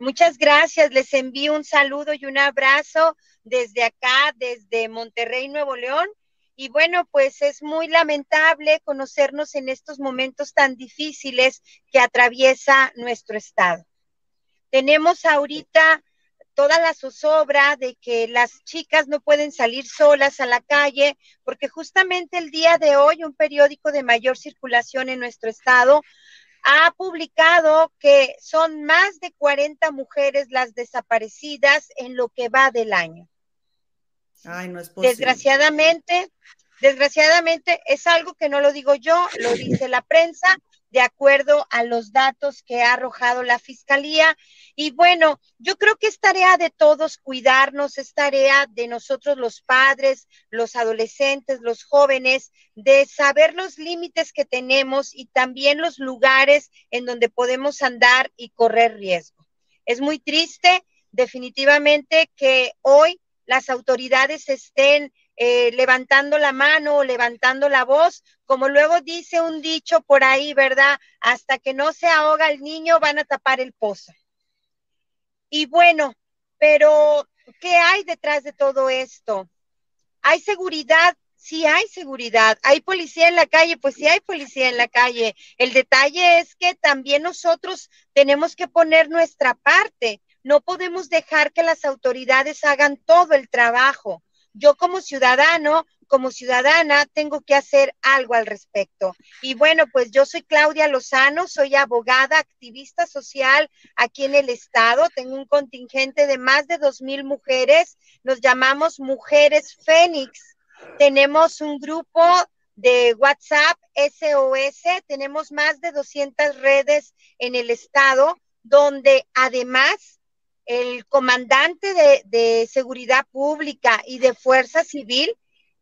Muchas gracias, les envío un saludo y un abrazo desde acá, desde Monterrey, Nuevo León. Y bueno, pues es muy lamentable conocernos en estos momentos tan difíciles que atraviesa nuestro estado. Tenemos ahorita toda la zozobra de que las chicas no pueden salir solas a la calle, porque justamente el día de hoy un periódico de mayor circulación en nuestro estado ha publicado que son más de 40 mujeres las desaparecidas en lo que va del año. Ay, no es posible. Desgraciadamente, desgraciadamente es algo que no lo digo yo, lo dice la prensa de acuerdo a los datos que ha arrojado la fiscalía. Y bueno, yo creo que es tarea de todos cuidarnos, es tarea de nosotros los padres, los adolescentes, los jóvenes, de saber los límites que tenemos y también los lugares en donde podemos andar y correr riesgo. Es muy triste, definitivamente, que hoy las autoridades estén eh, levantando la mano o levantando la voz, como luego dice un dicho por ahí, ¿verdad? Hasta que no se ahoga el niño van a tapar el pozo. Y bueno, pero ¿qué hay detrás de todo esto? ¿Hay seguridad? Sí hay seguridad. ¿Hay policía en la calle? Pues sí hay policía en la calle. El detalle es que también nosotros tenemos que poner nuestra parte. No podemos dejar que las autoridades hagan todo el trabajo yo como ciudadano, como ciudadana, tengo que hacer algo al respecto. Y bueno, pues yo soy Claudia Lozano, soy abogada, activista social aquí en el estado. Tengo un contingente de más de dos mil mujeres. Nos llamamos Mujeres Fénix. Tenemos un grupo de WhatsApp SOS. Tenemos más de 200 redes en el estado donde además el comandante de, seguridad pública y de fuerza civil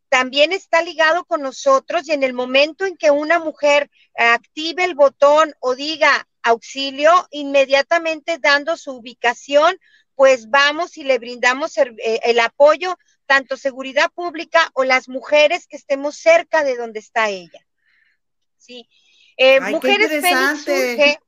también está ligado con nosotros y en el momento en que una mujer active el botón o diga auxilio, inmediatamente dando su ubicación, pues vamos y le brindamos el, eh, apoyo, tanto seguridad pública o las mujeres que estemos cerca de donde está ella. Sí. Eh, mujeres Fénix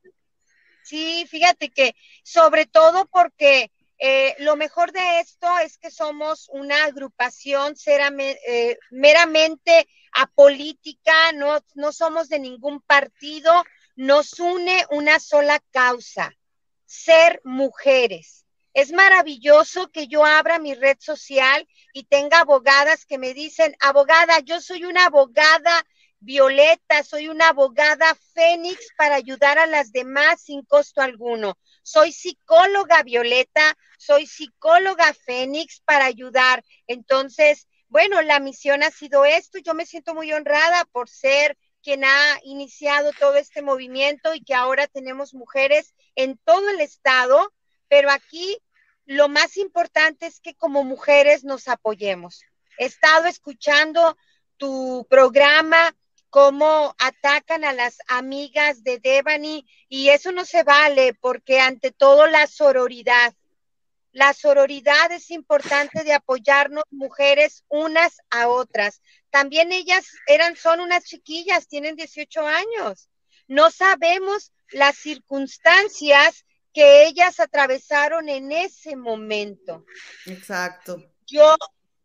Sí, fíjate que sobre todo porque eh, lo mejor de esto es que somos una agrupación eh, meramente apolítica, no, no somos de ningún partido, nos une una sola causa, ser mujeres. Es maravilloso que yo abra mi red social y tenga abogadas que me dicen, abogada, yo soy una abogada Violeta, soy una abogada Fénix para ayudar a las demás sin costo alguno. Soy psicóloga Violeta, soy psicóloga Fénix para ayudar. Entonces, bueno, la misión ha sido esto. Yo me siento muy honrada por ser quien ha iniciado todo este movimiento y que ahora tenemos mujeres en todo el estado, pero aquí lo más importante es que como mujeres nos apoyemos. He estado escuchando tu programa, cómo atacan a las amigas de Devani y eso no se vale porque ante todo la sororidad. La sororidad es importante de apoyarnos mujeres unas a otras. También ellas eran, son unas chiquillas, tienen 18 años. No sabemos las circunstancias que ellas atravesaron en ese momento. Exacto. Yo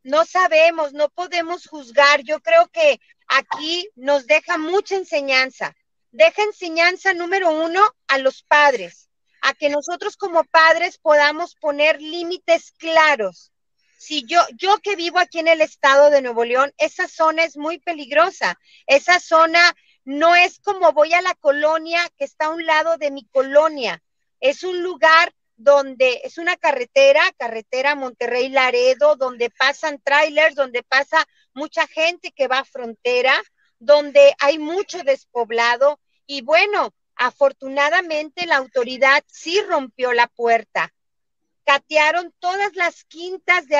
no sabemos, no podemos juzgar. Yo creo que aquí nos deja mucha enseñanza. Deja enseñanza número uno a los padres, a que nosotros como padres podamos poner límites claros. Si yo, yo que vivo aquí en el estado de Nuevo León, esa zona es muy peligrosa. Esa zona no es como voy a la colonia que está a un lado de mi colonia. Es un lugar donde es una carretera, carretera Monterrey Laredo, donde pasan trailers, donde pasa mucha gente que va a frontera, donde hay mucho despoblado y bueno, afortunadamente la autoridad sí rompió la puerta. Catearon todas las quintas de,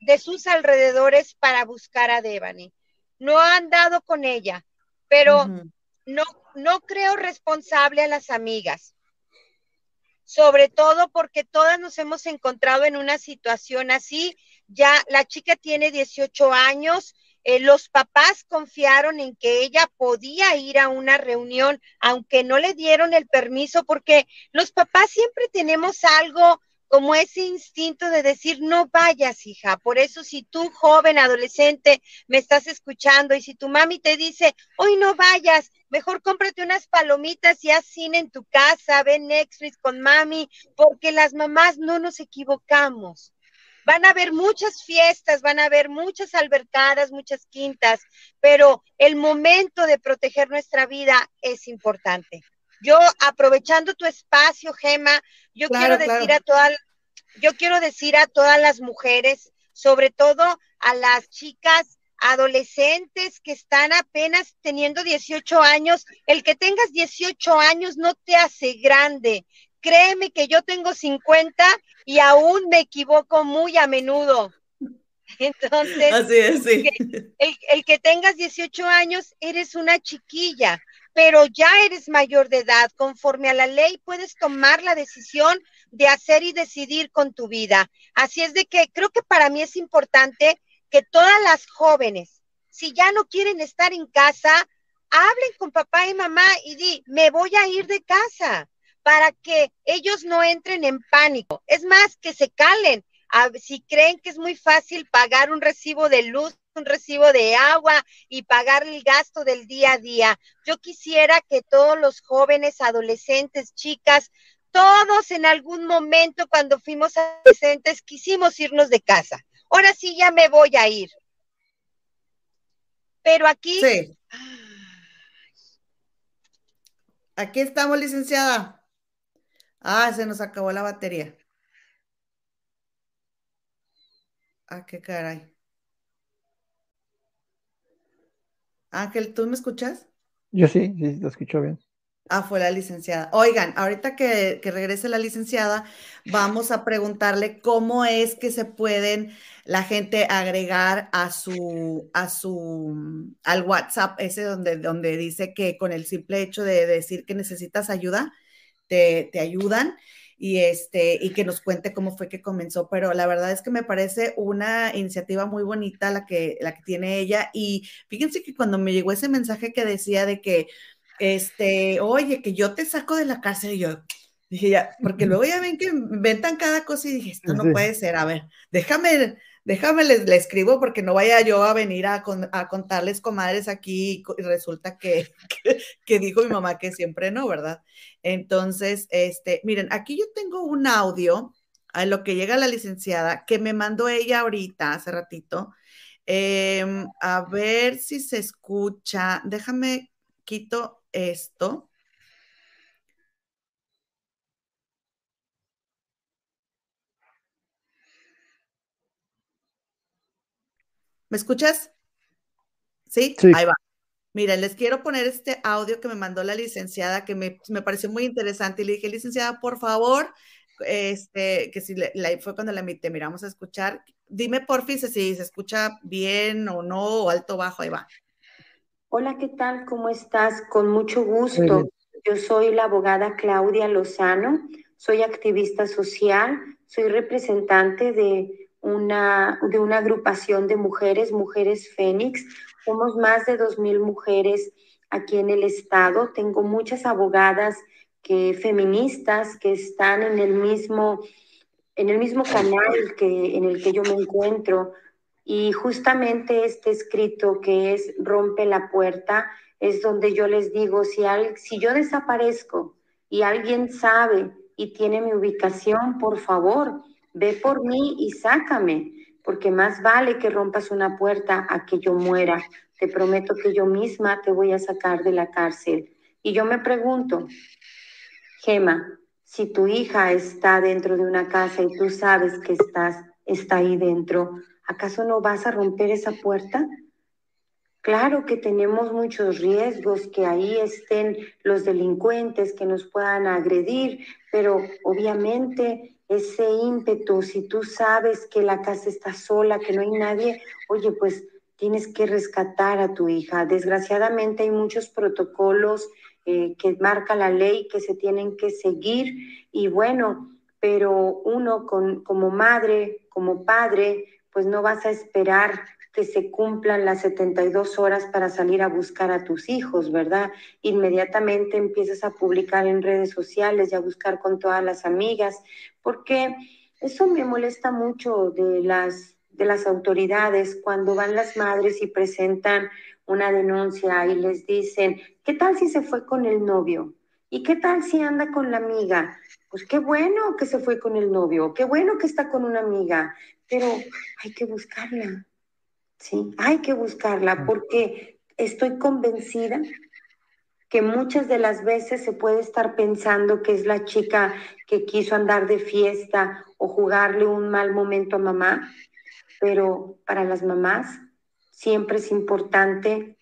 de sus alrededores para buscar a Devani. No han dado con ella, pero no, no creo responsable a las amigas sobre todo porque todas nos hemos encontrado en una situación así. Ya la chica tiene 18 años, eh, los papás confiaron en que ella podía ir a una reunión, aunque no le dieron el permiso, porque los papás siempre tenemos algo como ese instinto de decir, no vayas, hija. Por eso si tú, joven, adolescente, me estás escuchando y si tu mami te dice, hoy no vayas, mejor cómprate unas palomitas y haz cine en tu casa, ven Netflix con mami, porque las mamás no nos equivocamos. Van a haber muchas fiestas, van a haber muchas albercadas, muchas quintas, pero el momento de proteger nuestra vida es importante. Yo, aprovechando tu espacio, Gema, yo quiero decir a todas, yo quiero decir a todas las mujeres, sobre todo a las chicas adolescentes que están apenas teniendo 18 años, el que tengas 18 años no te hace grande. Créeme que yo tengo 50 y aún me equivoco muy a menudo. Entonces, Así es, sí. el, el, que tengas 18 años, eres una chiquilla pero ya eres mayor de edad, conforme a la ley puedes tomar la decisión de hacer y decidir con tu vida. Así es de que creo que para mí es importante que todas las jóvenes, si ya no quieren estar en casa, hablen con papá y mamá y di, me voy a ir de casa para que ellos no entren en pánico. Es más, que se calen. si creen que es muy fácil pagar un recibo de luz un recibo de agua y pagar el gasto del día a día. Yo quisiera que todos los jóvenes, adolescentes, chicas, todos en algún momento cuando fuimos adolescentes quisimos irnos de casa. Ahora sí ya me voy a ir. Pero aquí... Sí. Aquí estamos, licenciada. Ah, se nos acabó la batería. Ah, qué caray. Ángel, ¿tú me escuchas? Yo sí, sí, te escucho bien. Ah, fue la licenciada. Oigan, ahorita que, que, regrese la licenciada, vamos a preguntarle cómo es que se pueden la gente agregar a su, a su, al WhatsApp, ese donde, donde dice que con el simple hecho de decir que necesitas ayuda, te, te ayudan y, este, y que nos cuente cómo fue que comenzó. Pero la verdad es que me parece una iniciativa muy bonita la que, la que tiene ella. Y fíjense que cuando me llegó ese mensaje que decía de que, este, oye, que yo te saco de la cárcel, y yo dije ya, porque luego ya ven que inventan cada cosa y dije, esto no puede ser, a ver, déjame, déjame les, le escribo porque no vaya yo a venir a, a contarles comadres aquí y resulta que, que, dijo mi mamá que siempre no, ¿verdad? Entonces, este, miren, aquí yo tengo un audio a lo que llega la licenciada que me mandó ella ahorita, hace ratito. Eh, a ver si se escucha. Déjame, quito esto. ¿Me escuchas? ¿Sí? sí. Ahí va. Miren, les quiero poner este audio que me mandó la licenciada, que me, me pareció muy interesante. Y le dije, licenciada, por favor, este, que si le, la, fue cuando la invité, mira, vamos a escuchar. Dime, porfis, si se escucha bien o no, o alto o bajo, ahí va. Hola, ¿qué tal? ¿Cómo estás? Con mucho gusto. Yo soy la abogada Claudia Lozano, soy activista social, soy representante de una, de una agrupación de mujeres, Mujeres Fénix. Somos más de 2.000 mujeres aquí en el estado. Tengo muchas abogadas que, feministas que están en el mismo, en el mismo canal que, en el que yo me encuentro. Y justamente este escrito que es Rompe la puerta es donde yo les digo, si, al, si yo desaparezco y alguien sabe y tiene mi ubicación, por favor, ve por mí y sácame, porque más vale que rompas una puerta a que yo muera. Te prometo que yo misma te voy a sacar de la cárcel. Y yo me pregunto, Gema, si tu hija está dentro de una casa y tú sabes que estás, está ahí dentro, ¿acaso no vas a romper esa puerta? Claro que tenemos muchos riesgos, que ahí estén los delincuentes que nos puedan agredir, pero obviamente ese ímpetu, si tú sabes que la casa está sola, que no hay nadie, oye, pues tienes que rescatar a tu hija. Desgraciadamente hay muchos protocolos eh, que marca la ley que se tienen que seguir y bueno, pero uno con, como madre, como padre, pues no vas a esperar que se cumplan las 72 horas para salir a buscar a tus hijos, ¿verdad? Inmediatamente empiezas a publicar en redes sociales y a buscar con todas las amigas, porque Eso me molesta mucho de las, de las autoridades cuando van las madres y presentan una denuncia y les dicen, ¿qué tal si se fue con el novio? ¿Y qué tal si anda con la amiga? Pues qué bueno que se fue con el novio, qué bueno que está con una amiga, pero hay que buscarla, ¿sí? Hay que buscarla porque estoy convencida que muchas de las veces se puede estar pensando que es la chica que quiso andar de fiesta o jugarle un mal momento a mamá, pero para las mamás siempre es importante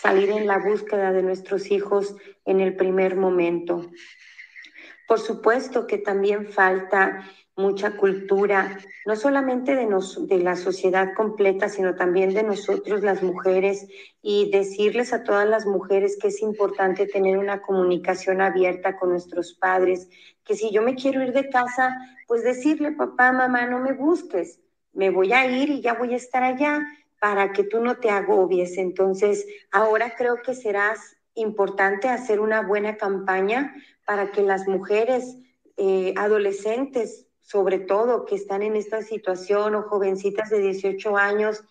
salir en la búsqueda de nuestros hijos en el primer momento. Por supuesto que también falta mucha cultura, no solamente de, de la sociedad completa, sino también de nosotros las mujeres y decirles a todas las mujeres que es importante tener una comunicación abierta con nuestros padres, que si yo me quiero ir de casa, pues decirle, papá, mamá, no me busques, me voy a ir y ya voy a estar allá para que tú no te agobies. Entonces, ahora creo que serás importante hacer una buena campaña para que las mujeres eh, adolescentes sobre todo que están en esta situación o jovencitas de 18 años,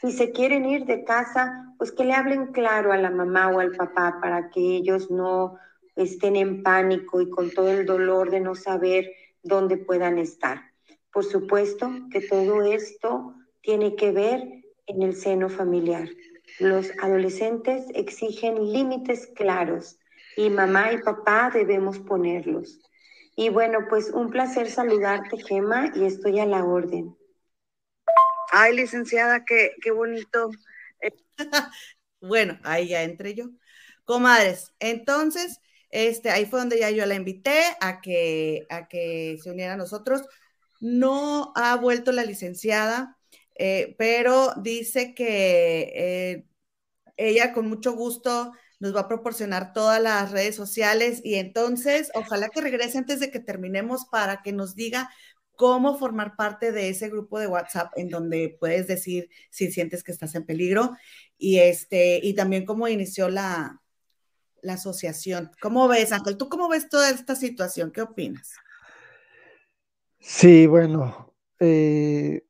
si se quieren ir de casa, pues que le hablen claro a la mamá o al papá para que ellos no estén en pánico y con todo el dolor de no saber dónde puedan estar. Por supuesto que todo esto tiene que ver en el seno familiar. Los adolescentes exigen límites claros y mamá y papá debemos ponerlos. Y bueno, pues un placer saludarte, Gema, y estoy a la orden. Ay, licenciada, qué, qué bonito. bueno, ahí ya entré yo. Comadres, entonces, este, ahí fue donde ya yo la invité a que, a que se uniera a nosotros. No ha vuelto la licenciada, eh, pero dice que eh, ella con mucho gusto nos va a proporcionar todas las redes sociales y entonces ojalá que regrese antes de que terminemos para que nos diga cómo formar parte de ese grupo de WhatsApp en donde puedes decir si sientes que estás en peligro y este y también cómo inició la, la asociación. ¿Cómo ves, Ángel? ¿Tú cómo ves toda esta situación? ¿Qué opinas? Sí, bueno, eh,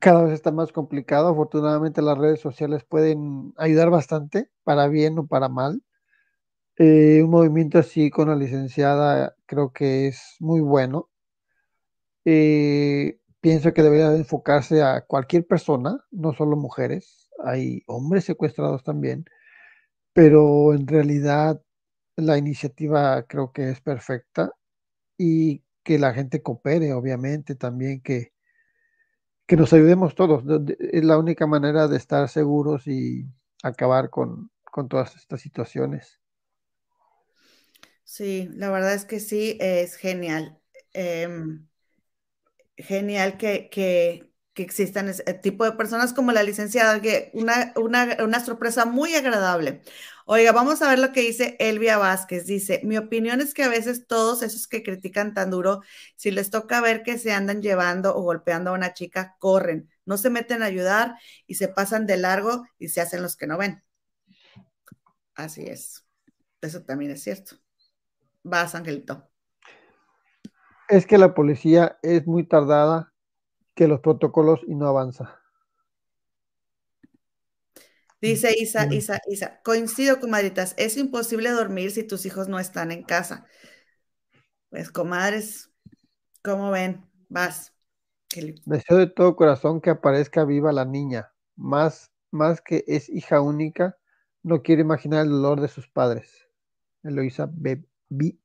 cada vez está más complicado. Afortunadamente las redes sociales pueden ayudar bastante, para bien o para mal. Eh, un movimiento así con la licenciada creo que es muy bueno. Eh, pienso que debería enfocarse a cualquier persona, no solo mujeres, hay hombres secuestrados también, pero en realidad la iniciativa creo que es perfecta y que la gente coopere, obviamente, también que, que nos ayudemos todos. Es la única manera de estar seguros y acabar con, todas estas situaciones. Sí, la verdad es que sí, es genial. Em, genial que, que, que, existan ese tipo de personas como la licenciada, que una, una, una sorpresa muy agradable. Oiga, vamos a ver lo que dice Elvia Vázquez. Dice, mi opinión es que a veces todos esos que critican tan duro, si les toca ver que se andan llevando o golpeando a una chica, corren, no se meten a ayudar y se pasan de largo y se hacen los que no ven. Así es. Eso también es cierto. Vas, Angelito. Es que la policía es muy tardada que los protocolos y no avanza. Dice Isa, Isa, Isa, coincido, comadritas, es imposible dormir si tus hijos no están en casa. Pues, comadres, ¿cómo ven? Vas. Deseo de todo corazón que aparezca viva la niña, más, más que es hija única, no quiere imaginar el dolor de sus padres. Eloisa B. B.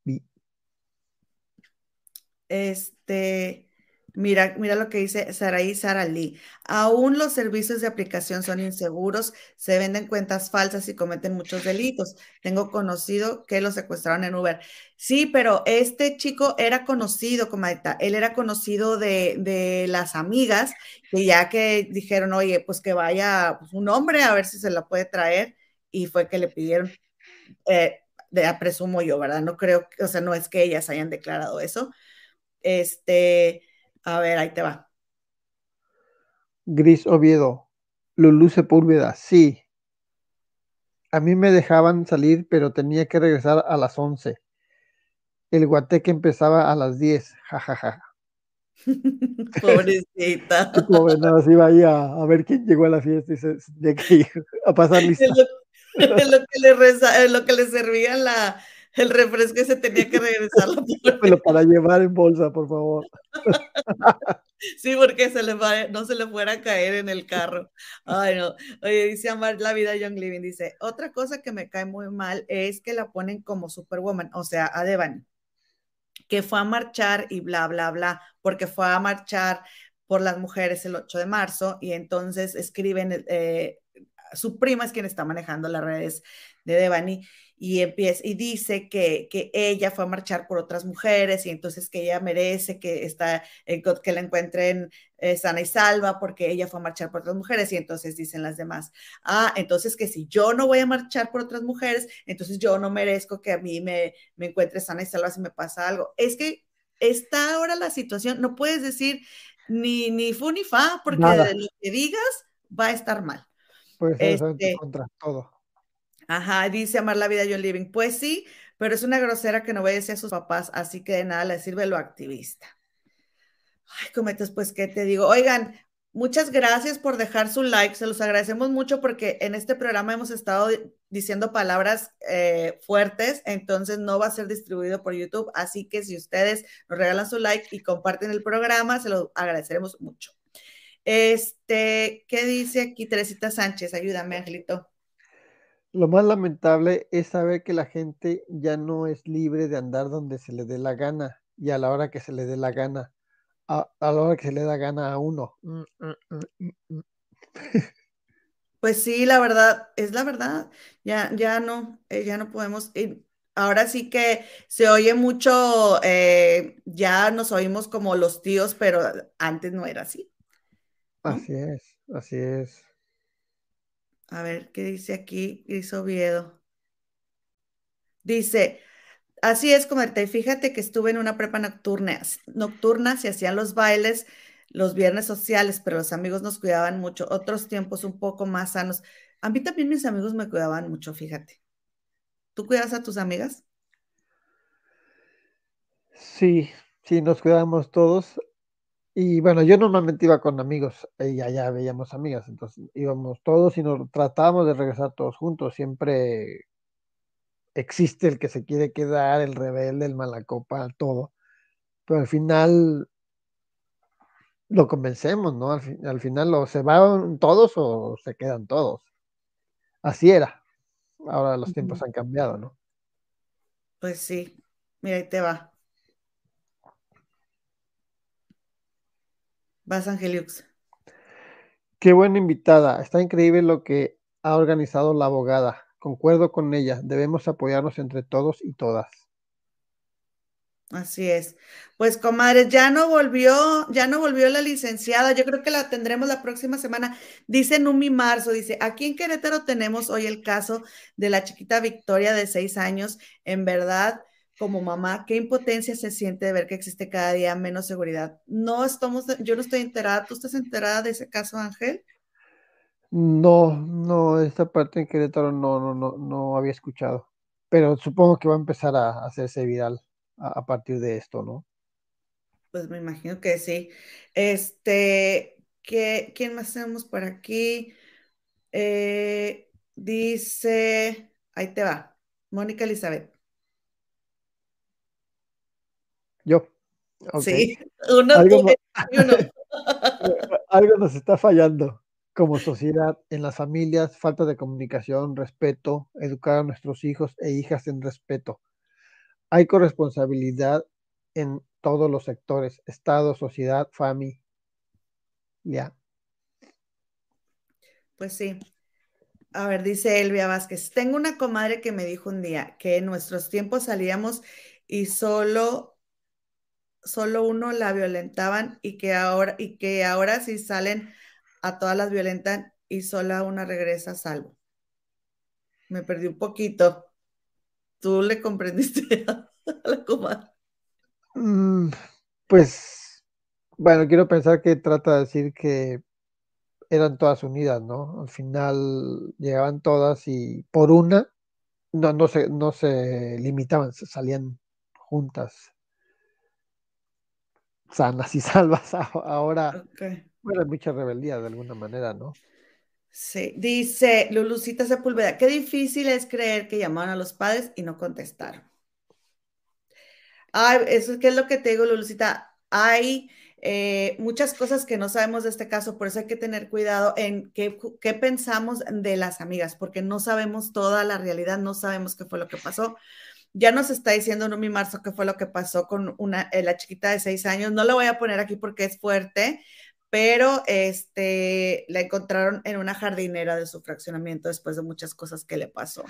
Este, Mira, mira lo que dice Saraí Saralí. Aún los servicios de aplicación son inseguros, se venden cuentas falsas y cometen muchos delitos. Tengo conocido que lo secuestraron en Uber. Sí, pero este chico era conocido, comadita. Él era conocido de, las amigas, que ya que dijeron, oye, pues que vaya un hombre a ver si se la puede traer, y fue que le pidieron, eh, de, presumo yo, ¿verdad? No creo, o sea, no es que ellas hayan declarado eso. Este a ver, ahí te va. Gris Oviedo. Lulú Sepúlveda, sí. A mí me dejaban salir, pero tenía que regresar a las 11. El guateque empezaba a las 10, jajaja. Pobrecita. Como nada, así vaya a, ver quién llegó a la fiesta y se de que a pasar lista. Es lo, es lo que le reza, es lo que le servía la, el refresco y se tenía que regresar la Pero para llevar en bolsa, por favor. Sí, porque se le va, no se le fuera a caer en el carro. Ay, no. Oye, dice Amar la vida Young Living. Dice, otra cosa que me cae muy mal es que la ponen como Superwoman, o sea, a Devani, que fue a marchar y bla, bla, bla, porque fue a marchar por las mujeres el 8 de marzo y entonces escriben, eh, su prima es quien está manejando las redes de Devani y empieza y dice que, que, ella fue a marchar por otras mujeres y entonces que ella merece que, está, que la encuentren eh, sana y salva porque ella fue a marchar por otras mujeres y entonces dicen las demás, ah, entonces que si yo no voy a marchar por otras mujeres, entonces yo no merezco que a mí me, me encuentre sana y salva si me pasa algo. Es que está ahora la situación, no puedes decir ni, ni fu ni fa porque de lo que digas va a estar mal. Pues este, contra todo. Ajá, dice amar la vida John Living. Pues sí, pero es una grosera que no obedece a sus papás, así que de nada le sirve lo activista. Ay, cometes, pues, ¿qué te digo? Oigan, muchas gracias por dejar su like, se los agradecemos mucho porque en este programa hemos estado diciendo palabras eh, fuertes, entonces no va a ser distribuido por YouTube, así que si ustedes nos regalan su like y comparten el programa, se lo agradeceremos mucho. Este, ¿qué dice aquí Teresita Sánchez? Ayúdame, Angelito. Lo más lamentable es saber que la gente ya no es libre de andar donde se le dé la gana y a la hora que se le dé la gana, a, la hora que se le da gana a uno. Mm, mm, mm, pues sí, la verdad, es la verdad. Ya, ya no, eh, ya no podemos. ahora sí que se oye mucho, eh, ya nos oímos como los tíos, pero antes no era así. Así es, así es. A ver, ¿qué dice aquí? Dice Oviedo. Dice, así es, comerte. Fíjate que estuve en una prepa nocturna, nocturna, se hacían los bailes los viernes sociales, pero los amigos nos cuidaban mucho. Otros tiempos un poco más sanos. A mí también mis amigos me cuidaban mucho, fíjate. ¿Tú cuidas a tus amigas? Sí, sí, nos cuidamos todos. Y bueno, yo normalmente iba con amigos y allá veíamos amigas, entonces íbamos todos y nos tratábamos de regresar todos juntos. Siempre existe el que se quiere quedar, el rebelde, el malacopa, todo. Pero al final lo convencemos, ¿no? Al, final o se van todos o se quedan todos. Así era. Ahora los tiempos han cambiado, ¿no? Pues sí, mira, ahí te va. Vas, Angeliux. Qué buena invitada. Está increíble lo que ha organizado la abogada. Concuerdo con ella. Debemos apoyarnos entre todos y todas. Así es. Pues, comadres, ya no volvió, ya no volvió la licenciada. Yo creo que la tendremos la próxima semana. Dice Numi Marzo, dice, aquí en Querétaro tenemos hoy el caso de la chiquita Victoria de seis años. En verdad, como mamá, qué impotencia se siente de ver que existe cada día menos seguridad. No estamos, yo no estoy enterada. ¿Tú estás enterada de ese caso, Ángel? No, no, esta parte en Querétaro no, no, no, no había escuchado. Pero supongo que va a empezar a hacerse viral a, partir de esto, ¿no? Pues me imagino que sí. Este, ¿qué, ¿quién más tenemos por aquí? Eh, dice, ahí te va, Mónica Elizabeth. Yo. Sí, uno, algo, algo nos está fallando como sociedad en las familias, falta de comunicación, respeto, educar a nuestros hijos e hijas en respeto. Hay corresponsabilidad en todos los sectores, Estado, sociedad, familia. Pues sí. A ver, dice Elvia Vázquez, tengo una comadre que me dijo un día que en nuestros tiempos salíamos y solo solo uno la violentaban y que ahora, y que ahora sí salen a todas las violentan y sola una regresa a salvo. Me perdí un poquito. ¿Tú le comprendiste a la comadre? Mm, pues, bueno, quiero pensar que trata de decir que eran todas unidas, ¿no? Al final llegaban todas y por una no, no, se, no se limitaban, salían juntas. Sanas y salvas ahora. Bueno, mucha rebeldía de alguna manera, ¿no? Sí, dice Lulucita Sepúlveda, qué difícil es creer que llamaron a los padres y no contestaron. Ay, eso es que es lo que te digo, Lulucita. Hay eh, muchas cosas que no sabemos de este caso, por eso hay que tener cuidado en qué, qué, pensamos de las amigas, porque no sabemos toda la realidad, no sabemos qué fue lo que pasó. Ya nos está diciendo Numi Marzo qué fue lo que pasó con una, eh, la chiquita de seis años. No lo voy a poner aquí porque es fuerte, pero este, la encontraron en una jardinera de su fraccionamiento después de muchas cosas que le pasó.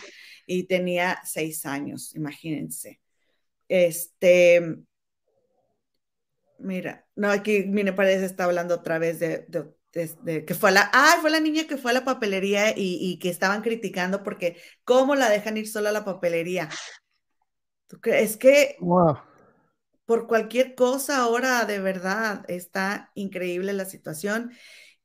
Y tenía seis años, imagínense. Este, mira, no, aquí Mine Paredes está hablando otra vez de, que fue la, ah, fue la niña que fue a la papelería y, y, que estaban criticando porque cómo la dejan ir sola a la papelería. ¿Tú crees que wow por cualquier cosa ahora, de verdad, está increíble la situación.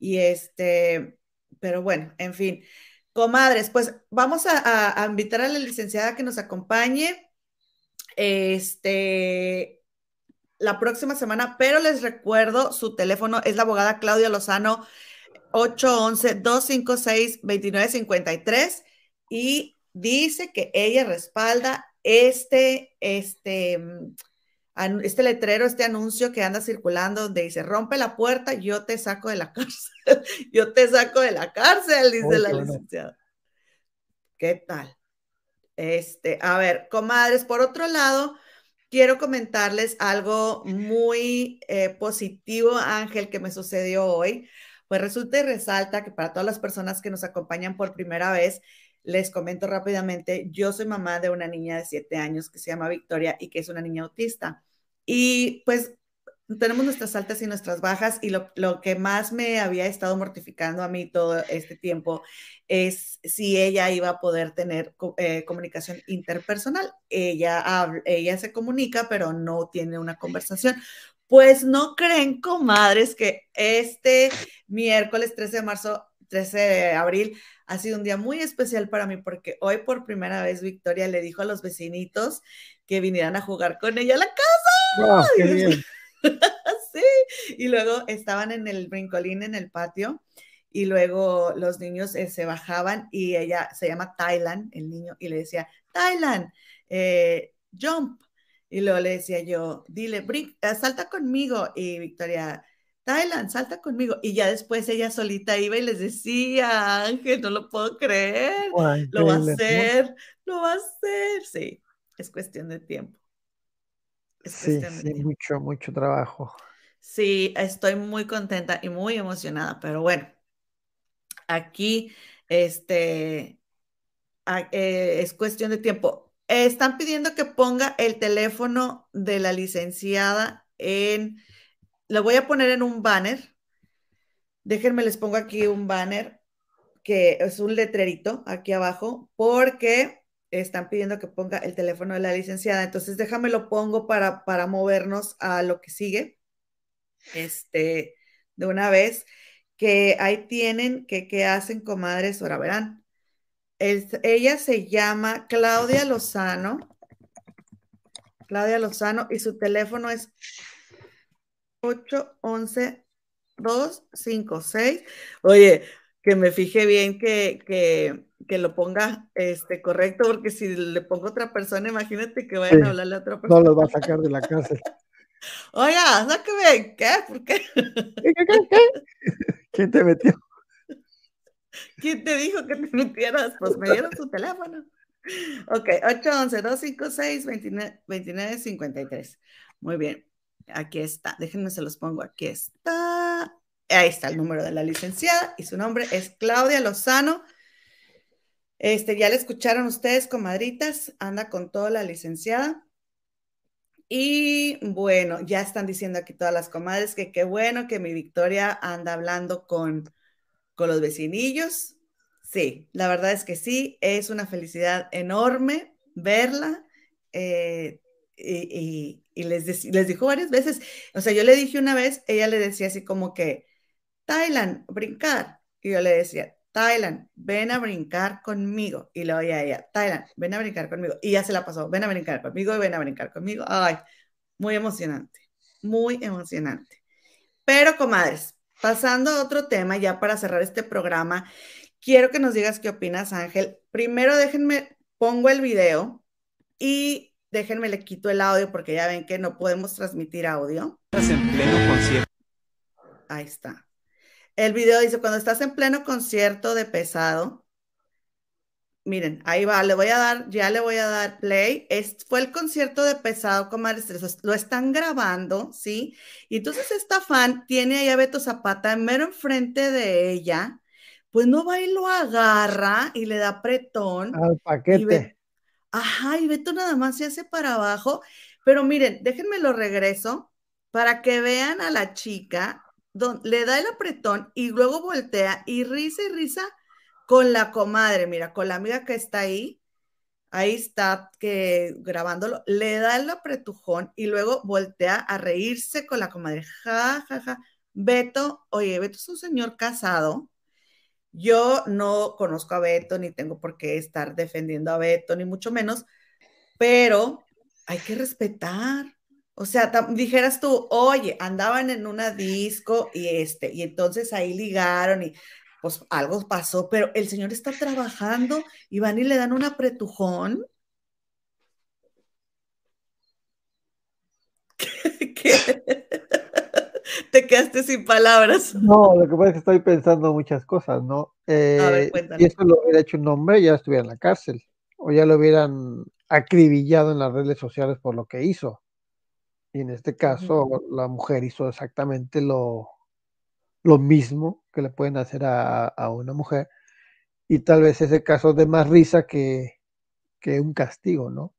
Y este, pero bueno, en fin. Comadres, pues vamos a, invitar a la licenciada que nos acompañe. Este, la próxima semana, pero les recuerdo, su teléfono es la abogada Claudia Lozano, 811-256-2953, y dice que ella respalda este, este, este letrero, este anuncio que anda circulando donde dice, rompe la puerta, yo te saco de la cárcel, yo te saco de la cárcel, dice la licenciada. ¿Qué tal? Este, a ver, comadres, por otro lado, quiero comentarles algo muy eh, positivo, Ángel, que me sucedió hoy. Pues resulta y resalta que para todas las personas que nos acompañan por primera vez, les comento rápidamente, yo soy mamá de una niña de siete años que se llama Victoria y que es una niña autista. Y pues tenemos nuestras altas y nuestras bajas y lo, que más me había estado mortificando a mí todo este tiempo es si ella iba a poder tener eh, comunicación interpersonal. Ella, ella se comunica, pero no tiene una conversación. Pues no creen, comadres, que este miércoles 13 de marzo, 13 de abril, ha sido un día muy especial para mí porque hoy por primera vez Victoria le dijo a los vecinitos que vinieran a jugar con ella a la casa. sí, y luego estaban en el brincolín en el patio y luego los niños eh, se bajaban y ella se llama Thailand, el niño, y le decía, Thailand, eh, jump. Y luego le decía yo, dile, brin eh, salta conmigo. Y Victoria, Thailand, salta conmigo. Y ya después ella solita iba y les decía, Ángel, no lo puedo creer, lo va a hacer, lo va a hacer. Sí, es cuestión de tiempo sí, sí, mucho, mucho trabajo. Sí, estoy muy contenta y muy emocionada, pero bueno, aquí este, eh, es cuestión de tiempo. Están pidiendo que ponga el teléfono de la licenciada en, lo voy a poner en un banner. Déjenme, les pongo aquí un banner que es un letrerito aquí abajo, porque están pidiendo que ponga el teléfono de la licenciada. Entonces, déjame lo pongo para, para movernos a lo que sigue. Este, de una vez, que ahí tienen que, que hacen comadres, ahora verán. ella se llama Claudia Lozano. Claudia Lozano y su teléfono es 811 256. Oye, que me fije bien que, que que lo ponga este, correcto, porque si le pongo otra persona, imagínate que vayan a hablarle a otra persona. No los va a sacar de la cárcel. Oiga, sáqueme, ¿qué? ¿Por qué? ¿Qué, qué, qué, quién te metió? ¿Quién te dijo que te metieras? Pues me dieron su teléfono. Ok, 811-256-2953. Muy bien, aquí está. Déjenme se los pongo. Aquí está. Ahí está el número de la licenciada y su nombre es Claudia Lozano este, ya le escucharon ustedes, comadritas, anda con toda la licenciada. Y bueno, ya están diciendo aquí todas las comadres que qué bueno que mi Victoria anda hablando con, con los vecinillos. Sí, la verdad es que sí, es una felicidad enorme verla. Eh, y, les, les dijo varias veces, o sea, yo le dije una vez, ella le decía así como que, Thailand, brincar. Y yo le decía, Thailand, ven a brincar conmigo. Y le oía a ella, Thailand, ven a brincar conmigo. Y ya se la pasó, ven a brincar conmigo y ven a brincar conmigo. Ay, muy emocionante, muy emocionante. Pero, comadres, pasando a otro tema, ya para cerrar este programa, quiero que nos digas qué opinas, Ángel. Primero, déjenme, pongo el video y déjenme le quito el audio porque ya ven que no podemos transmitir audio. Estás en pleno concierto. Ahí está. El video dice, cuando estás en pleno concierto de pesado, miren, ahí va, le voy a dar, ya le voy a dar play. Es, fue el concierto de pesado, comadres, lo están grabando, ¿sí? Y entonces esta fan tiene ahí a Beto Zapata mero enfrente de ella, pues no va y lo agarra y le da apretón. Al paquete. Ajá, y Beto nada más se hace para abajo. Pero miren, déjenme lo regreso para que vean a la chica, le da el apretón y luego voltea y risa y risa con la comadre, mira, con la amiga que está ahí, ahí está que grabándolo, le da el apretujón y luego voltea a reírse con la comadre. Ja, ja, ja. Beto, oye, Beto es un señor casado. Yo no conozco a Beto, ni tengo por qué estar defendiendo a Beto, ni mucho menos, pero hay que respetar. O sea, dijeras tú, oye, andaban en una disco y este, y entonces ahí ligaron y pues algo pasó, pero el señor está trabajando y van y le dan un apretujón. Te quedaste sin palabras. No, lo que pasa es que estoy pensando muchas cosas, ¿no? Eh, si eso lo hubiera hecho un hombre, ya estuviera en la cárcel. O ya lo hubieran acribillado en las redes sociales por lo que hizo. Y en este caso, la mujer hizo exactamente lo, lo mismo que le pueden hacer a, una mujer. Y tal vez ese caso de más risa que, un castigo, ¿no?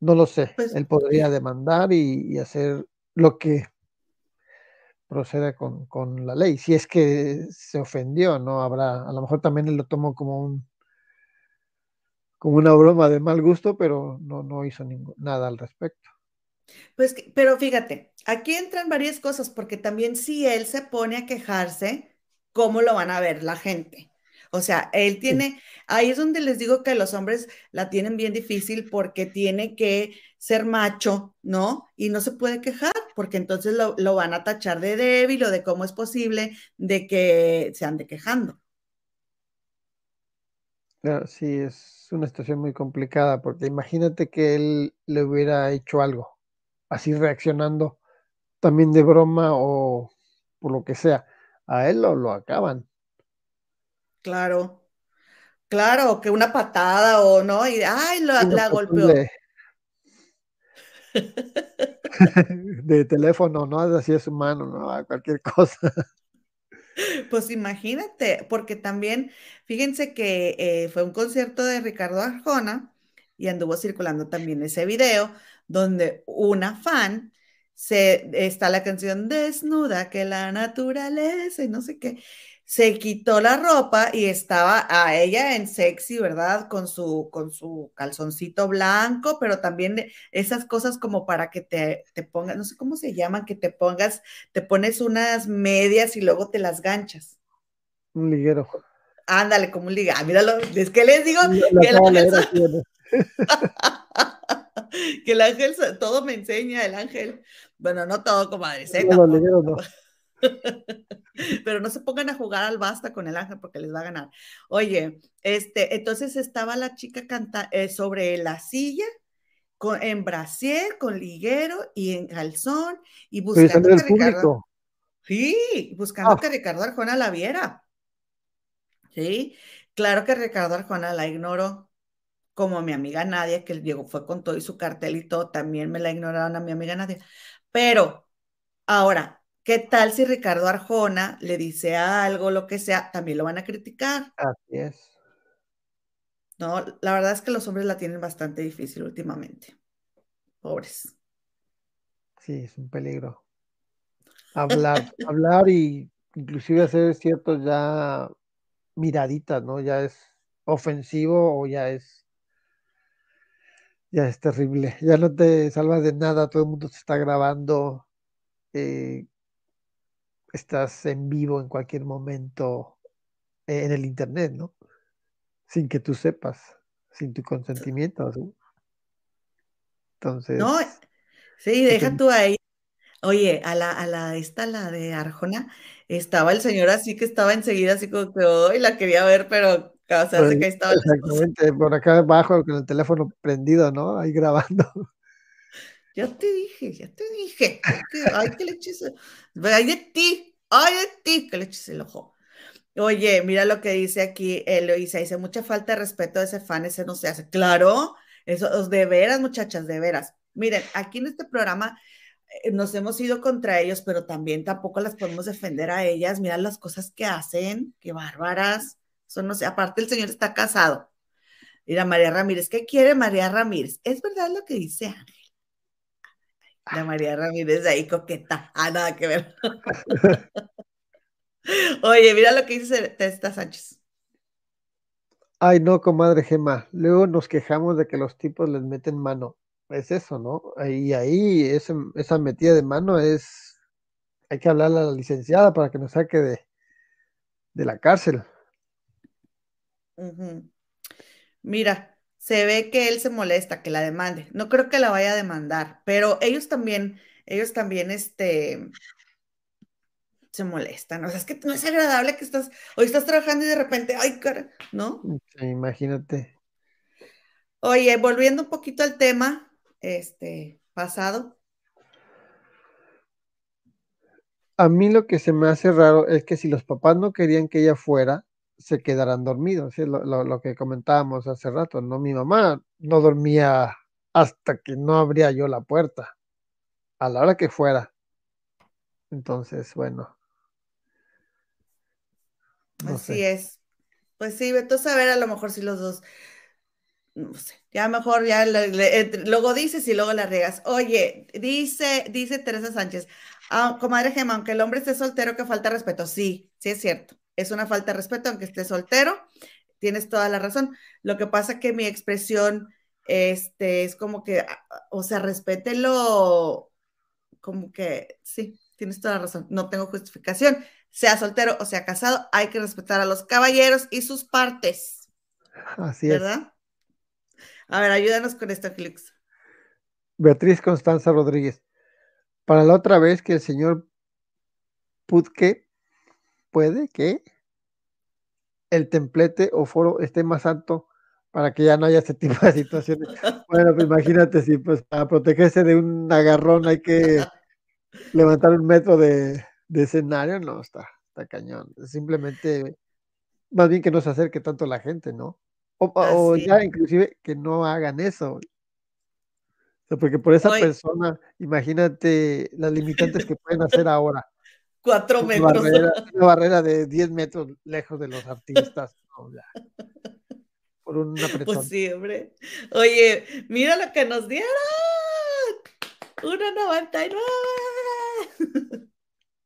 No lo sé. Pues Él podría demandar y, hacer lo que proceda con, la ley. Si es que se ofendió, no habrá, a lo mejor también él lo tomó como un como una broma de mal gusto, pero no, no hizo nada al respecto. Pues, pero fíjate, aquí entran varias cosas, porque también si él se pone a quejarse, ¿cómo lo van a ver la gente? O sea, él tiene, ahí es donde les digo que los hombres la tienen bien difícil porque tiene que ser macho, ¿no? Y no se puede quejar porque entonces lo, lo van a tachar de débil o de cómo es posible de que se ande quejando. sí, es una situación muy complicada porque imagínate que él le hubiera hecho algo así reaccionando también de broma o por lo que sea, a él lo, lo acaban. Claro, claro, que una patada o no, y ay, la golpeó. De, teléfono, ¿no? Así es humano, ¿no? cualquier cosa. Pues imagínate, porque también, fíjense que eh, fue un concierto de Ricardo Arjona y anduvo circulando también ese video donde una fan se está la canción desnuda que la naturaleza y no sé qué se quitó la ropa y estaba a ella en sexy, ¿verdad? Con su, con su calzoncito blanco, pero también esas cosas como para que te, te pongas, no sé cómo se llaman, que te pongas, te pones unas medias y luego te las ganchas. Un liguero. Ándale, como un liguero. Ah, míralo, es que les digo que el ángel, todo me enseña el ángel. Bueno, no todo, comadre. Pero no se pongan a jugar al basta con el ángel porque les va a ganar. Oye, este, entonces estaba la chica canta, eh, sobre la silla, con, en brasier, con liguero y en calzón, y buscando que Ricardo. Sí, buscando ah. que Ricardo Arjona la viera. Sí, claro que Ricardo Arjona la ignoró como mi amiga Nadia, que llegó, fue con todo y su cartel y todo, también me la ignoraron a mi amiga Nadia. Pero ahora, ¿qué tal si Ricardo Arjona le dice algo, lo que sea, también lo van a criticar? Así es. No, la verdad es que los hombres la tienen bastante difícil últimamente. Pobres. Sí, es un peligro. Hablar, hablar y inclusive hacer ciertos ya miraditas, ¿no? Ya es ofensivo o ya es ya es terrible, ya no te salvas de nada, todo el mundo te está grabando, eh, estás en vivo en cualquier momento en el internet, ¿no? Sin que tú sepas, sin tu consentimiento. Entonces. No, sí, deja tú ahí. Oye, a la, a la, esta, la de Arjona, estaba el señor así que estaba enseguida, así como que hoy la quería ver, pero o sea, que estaba Exactamente, por acá abajo con el teléfono prendido, ¿no? Ahí grabando. Ya te dije, ya te dije. ay, que le eches. Ay de ti, ay de ti, que le eches el ojo. Oye, mira lo que dice aquí Eloisa, dice mucha falta de respeto a ese fan, ese no se hace. Claro, eso, de veras, muchachas, de veras. Miren, aquí en este programa eh, nos hemos ido contra ellos, pero también tampoco las podemos defender a ellas. Mira las cosas que hacen, qué bárbaras. Eso no sé, aparte el señor está casado. Mira, María Ramírez, ¿qué quiere María Ramírez? Es verdad lo que dice Ángel. La María Ramírez ahí coqueta. Ah, nada que ver. Oye, mira lo que dice Testa Sánchez. Ay, no, comadre Gema. Luego nos quejamos de que los tipos les meten mano. Es eso, ¿no? Y ahí esa metida de mano es. Hay que hablarle a la licenciada para que nos saque de, de la cárcel. Mira, se ve que él se molesta que la demande. No creo que la vaya a demandar, pero ellos también, ellos también, este, se molestan. O sea, es que no es agradable que estás, hoy estás trabajando y de repente, ay, cara, ¿no? imagínate. Oye, volviendo un poquito al tema, este, pasado. A mí lo que se me hace raro es que si los papás no querían que ella fuera, se quedarán dormidos, ¿sí? lo, lo, que comentábamos hace rato, ¿no? Mi mamá no dormía hasta que no abría yo la puerta, a la hora que fuera. Entonces, bueno. Así es. Pues sí, vete a saber a lo mejor si los dos, no sé, ya mejor ya luego dices y luego la riegas. Oye, dice, dice Teresa Sánchez, ah, comadre Gema, aunque el hombre esté soltero, que falta respeto. Sí, sí es cierto es una falta de respeto, aunque esté soltero, tienes toda la razón. Lo que pasa que mi expresión este, es como que, o sea, respételo, como que, sí, tienes toda la razón, no tengo justificación. Sea soltero o sea casado, hay que respetar a los caballeros y sus partes. Así ¿verdad? A ver, ayúdanos con esto, Felix. Beatriz Constanza Rodríguez. Para la otra vez que el señor Putke puede que el templete o foro esté más alto para que ya no haya este tipo de situaciones. Bueno, pues imagínate si pues para protegerse de un agarrón hay que levantar un metro de, escenario, no, está, está cañón. Simplemente, más bien que no se acerque tanto la gente, ¿no? O, ya inclusive que no hagan eso. porque por esa persona, imagínate las limitantes que pueden hacer ahora. Cuatro metros. una barrera de 10 metros lejos de los artistas. por una persona. Pues sí, hombre. Oye, mira lo que nos dieron. 1.99.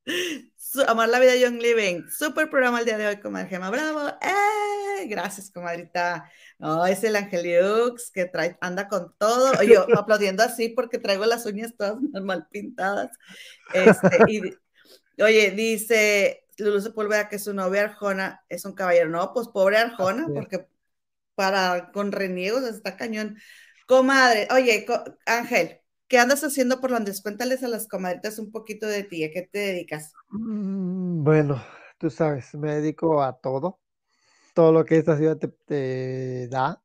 Amar la vida Young Living. Super programa el día de hoy, comadre Gema. Bravo. ¡Eh! Gracias, comadrita. No, es el Angeliux que trae, anda con todo. Oye, aplaudiendo así porque traigo las uñas todas mal pintadas. Este, y Oye, dice Lulu Sepúlveda que su novia Arjona es un caballero. No, pues pobre Arjona, porque para con reniegos está cañón. Comadre, oye, Ángel, ¿qué andas haciendo por Londres? Cuéntales a las comadritas un poquito de ti, ¿a qué te dedicas? Mm, bueno, tú sabes, me dedico a todo, todo lo que esta ciudad te, da.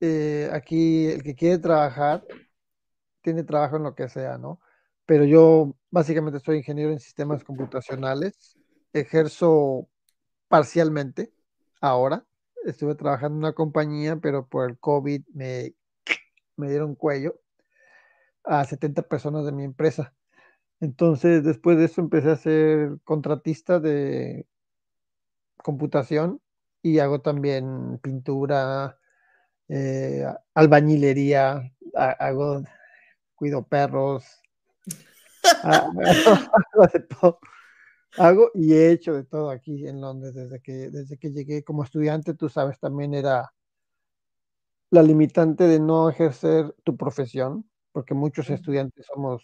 Eh, aquí el que quiere trabajar, tiene trabajo en lo que sea, ¿no? Pero yo básicamente soy ingeniero en sistemas computacionales, ejerzo parcialmente ahora, estuve trabajando en una compañía, pero por el COVID me, me dieron cuello a 70 personas de mi empresa. Entonces, después de eso empecé a ser contratista de computación y hago también pintura, eh, albañilería, hago, cuido perros, hago de todo. Hago y he hecho de todo aquí en Londres desde que, desde que llegué como estudiante, tú sabes, también era la limitante de no ejercer tu profesión, porque muchos estudiantes somos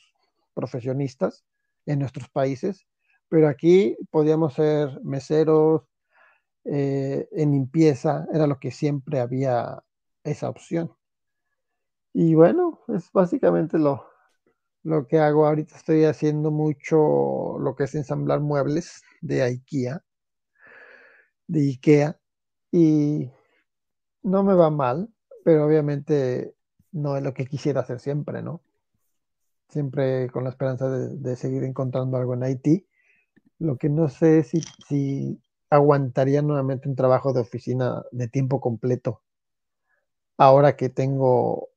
profesionistas en nuestros países, pero aquí podíamos ser meseros, eh, en limpieza, era lo que siempre había esa opción. Y bueno, es básicamente lo, Lo que hago ahorita estoy haciendo mucho lo que es ensamblar muebles de IKEA, de IKEA, y no me va mal, pero obviamente no es lo que quisiera hacer siempre, ¿no? Siempre con la esperanza de, seguir encontrando algo en Haití. Lo que no sé es si, si aguantaría nuevamente un trabajo de oficina de tiempo completo. Ahora que tengo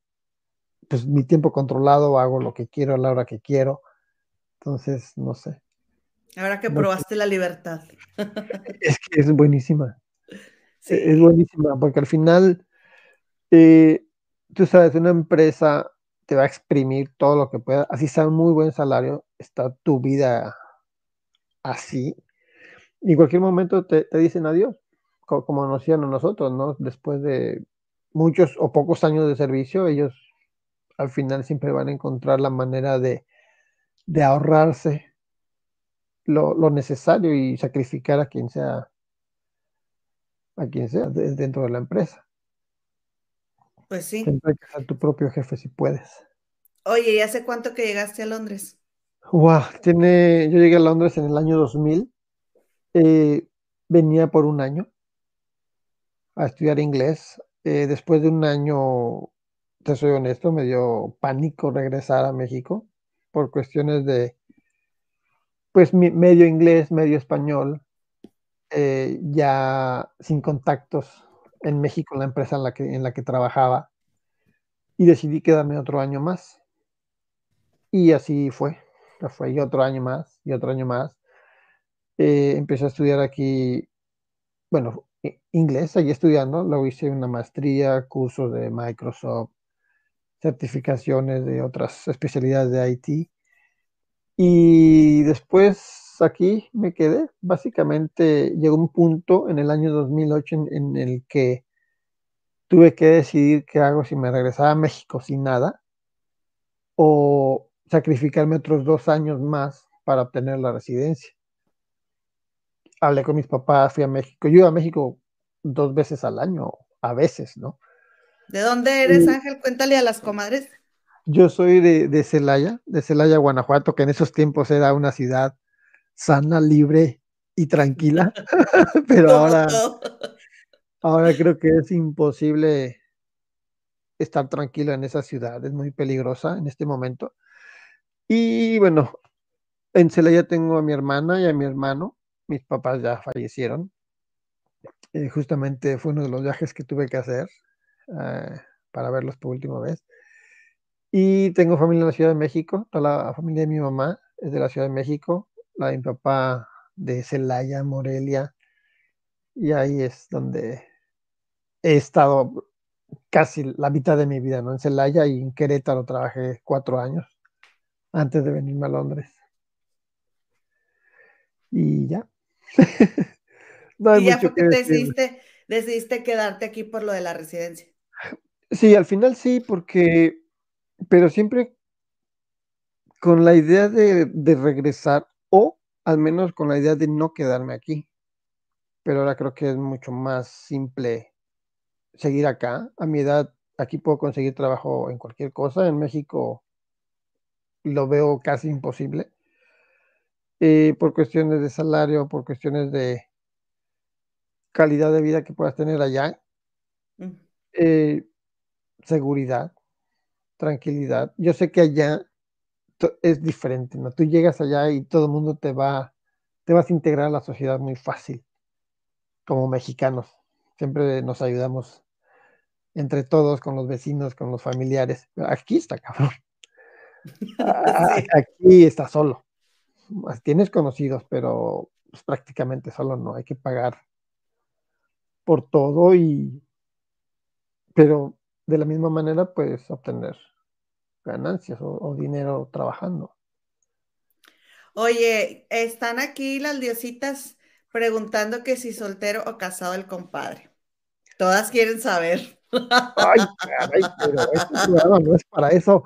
pues mi tiempo controlado, hago lo que quiero a la hora que quiero. Entonces, no sé. Ahora que probaste la libertad. Es que es buenísima. Es buenísima, porque al final, eh, tú sabes, una empresa te va a exprimir todo lo que pueda, así sea un muy buen salario, está tu vida así, y en cualquier momento te, dicen adiós, como, nos decían nosotros, ¿no? Después de muchos o pocos años de servicio, ellos al final siempre van a encontrar la manera de, ahorrarse lo, necesario y sacrificar a quien sea a quien sea dentro de la empresa. Pues sí. Siempre hay que ser tu propio jefe si puedes. Oye, ¿y hace cuánto que llegaste a Londres? Wow, tiene, yo llegué a Londres en el año 2000. Eh, venía por un año a estudiar inglés. Eh, después de un año te soy honesto, me dio pánico regresar a México por cuestiones de, pues, medio inglés, medio español, eh, ya sin contactos en México, en la empresa en la que, en la que trabajaba, y decidí quedarme otro año más. Y así fue, fue, y otro año más, y otro año más. Eh, empecé a estudiar aquí, bueno, inglés, allí estudiando, luego hice una maestría, cursos de Microsoft, certificaciones de otras especialidades de IT. Y después aquí me quedé. Básicamente llegó un punto en el año 2008 en, el que tuve que decidir qué hago si me regresaba a México sin nada o sacrificarme otros dos años más para obtener la residencia. Hablé con mis papás, fui a México. Yo iba a México dos veces al año, a veces, ¿no? ¿De dónde eres, Ángel? Cuéntale a las comadres. Yo soy de, Celaya, de Celaya, Guanajuato, que en esos tiempos era una ciudad sana, libre y tranquila, pero ahora, ahora creo que es imposible estar tranquilo en esa ciudad, es muy peligrosa en este momento. Y bueno, en Celaya tengo a mi hermana y a mi hermano, mis papás ya fallecieron. Eh, justamente fue uno de los viajes que tuve que hacer eh, para verlos por última vez. Y tengo familia en la Ciudad de México, toda la familia de mi mamá es de la Ciudad de México, la de mi papá de Celaya, Morelia, y ahí es donde he estado casi la mitad de mi vida, ¿no? En Celaya y en Querétaro trabajé cuatro años antes de venirme a Londres. Y ya. no y ya fue que decidiste, decidiste quedarte aquí por lo de la residencia. Sí, al final sí, porque, pero siempre con la idea de, regresar o al menos con la idea de no quedarme aquí. Pero ahora creo que es mucho más simple seguir acá. A mi edad, aquí puedo conseguir trabajo en cualquier cosa. En México lo veo casi imposible. Eh, por cuestiones de salario, por cuestiones de calidad de vida que puedas tener allá. Mm. Eh, seguridad, tranquilidad. Yo sé que allá es diferente, ¿no? Tú llegas allá y todo el mundo te va, te vas a integrar a la sociedad muy fácil, como mexicanos. Siempre nos ayudamos entre todos, con los vecinos, con los familiares. Aquí está cabrón. Aquí está solo. Tienes conocidos, pero pues, prácticamente solo no. Hay que pagar por todo y... Pero de la misma manera puedes obtener ganancias o, dinero trabajando. Oye, están aquí las diositas preguntando que si soltero o casado el compadre. Todas quieren saber. Ay, caray, pero este no es para eso.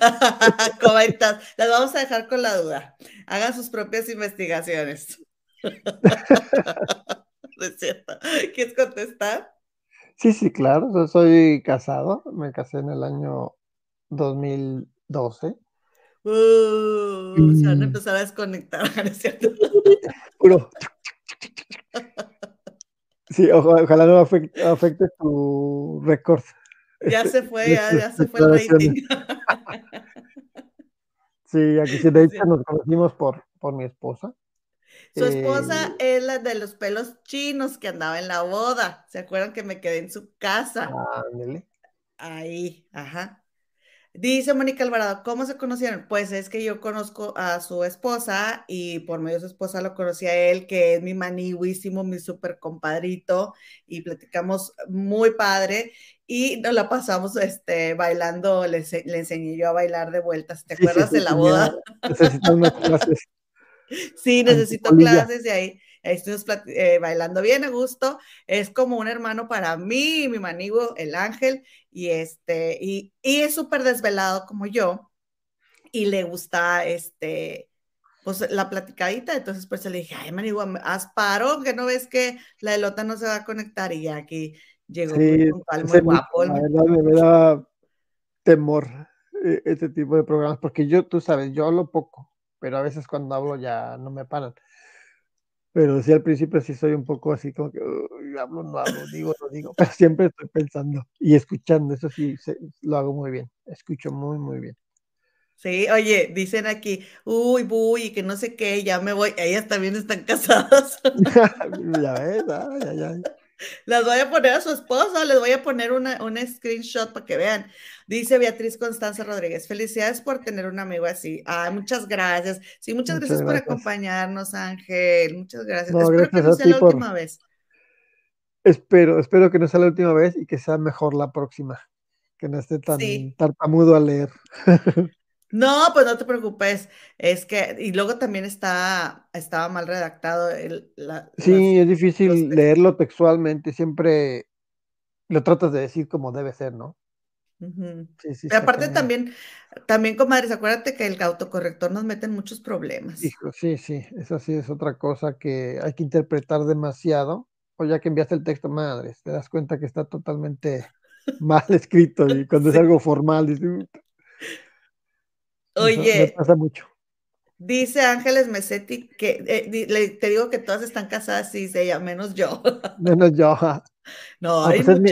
Comentas, las vamos a dejar con la duda. Hagan sus propias investigaciones. es cierto. ¿Quieres contestar? Sí, sí, claro, yo soy casado, me casé en el año 2012. Uh, Se van a empezar a desconectar, ¿no es cierto? Puro. Sí, ojalá no afecte, tu récord. Ya se fue, ya, ya se fue el rating. Sí, aquí sí, de hecho nos conocimos por, por mi esposa. Su esposa eh, es la de los pelos chinos que andaba en la boda. ¿Se acuerdan que me quedé en su casa? Ahí, ajá. Dice Mónica Alvarado, ¿cómo se conocieron? Pues es que yo conozco a su esposa y por medio de su esposa lo conocí a él, que es mi maniguísimo, mi súper compadrito, y platicamos muy padre y nos la pasamos este, bailando, le, enseñé yo a bailar de vueltas. ¿Te acuerdas de la boda? clases. Sí, necesito clases de ahí ahí estuvimos eh, bailando bien a gusto, es como un hermano para mí, mi manigo, el ángel, y este, y, es súper desvelado como yo, y le gusta, este, pues la platicadita, entonces pues le dije, ay, manigo, haz paro, que no ves que la elota no se va a conectar, y ya aquí llegó muy, muy guapo. La verdad me da temor eh, este tipo de programas, porque yo, tú sabes, yo hablo poco, pero a veces cuando hablo ya no me paran. Pero sí, al principio sí soy un poco así como que hablo, no hablo, digo, no digo, pero siempre estoy pensando y escuchando, eso sí, lo hago muy bien, escucho muy, muy bien. Sí, oye, dicen aquí, uy, uy, que no sé qué, ya me voy, ellas también están casadas. ya ves, ay, ay, Las voy a poner a su esposa, les voy a poner una, un screenshot para que vean. Dice Beatriz Constanza Rodríguez, felicidades por tener un amigo así. Ah, muchas gracias. Sí, muchas, gracias, por acompañarnos, Ángel. Muchas gracias. espero que no sea la última vez. Espero, espero que no sea la última vez y que sea mejor la próxima. Que no esté tan tartamudo a leer. No, pues no te preocupes. Es que, y luego también está, estaba mal redactado. El, sí, es difícil leerlo textualmente. Siempre lo tratas de decir como debe ser, ¿no? sí, sí, Pero aparte también, también, comadres, acuérdate que el autocorrector nos mete en muchos problemas. sí, sí, eso sí es otra cosa que hay que interpretar demasiado. O ya que enviaste el texto, madres, te das cuenta que está totalmente mal escrito y cuando es algo formal, dices, Oye. pasa mucho. Dice Ángeles Mesetti que eh, te digo que todas están casadas, sí, ella, menos yo. Menos yo. No, ah, hay pues es mi,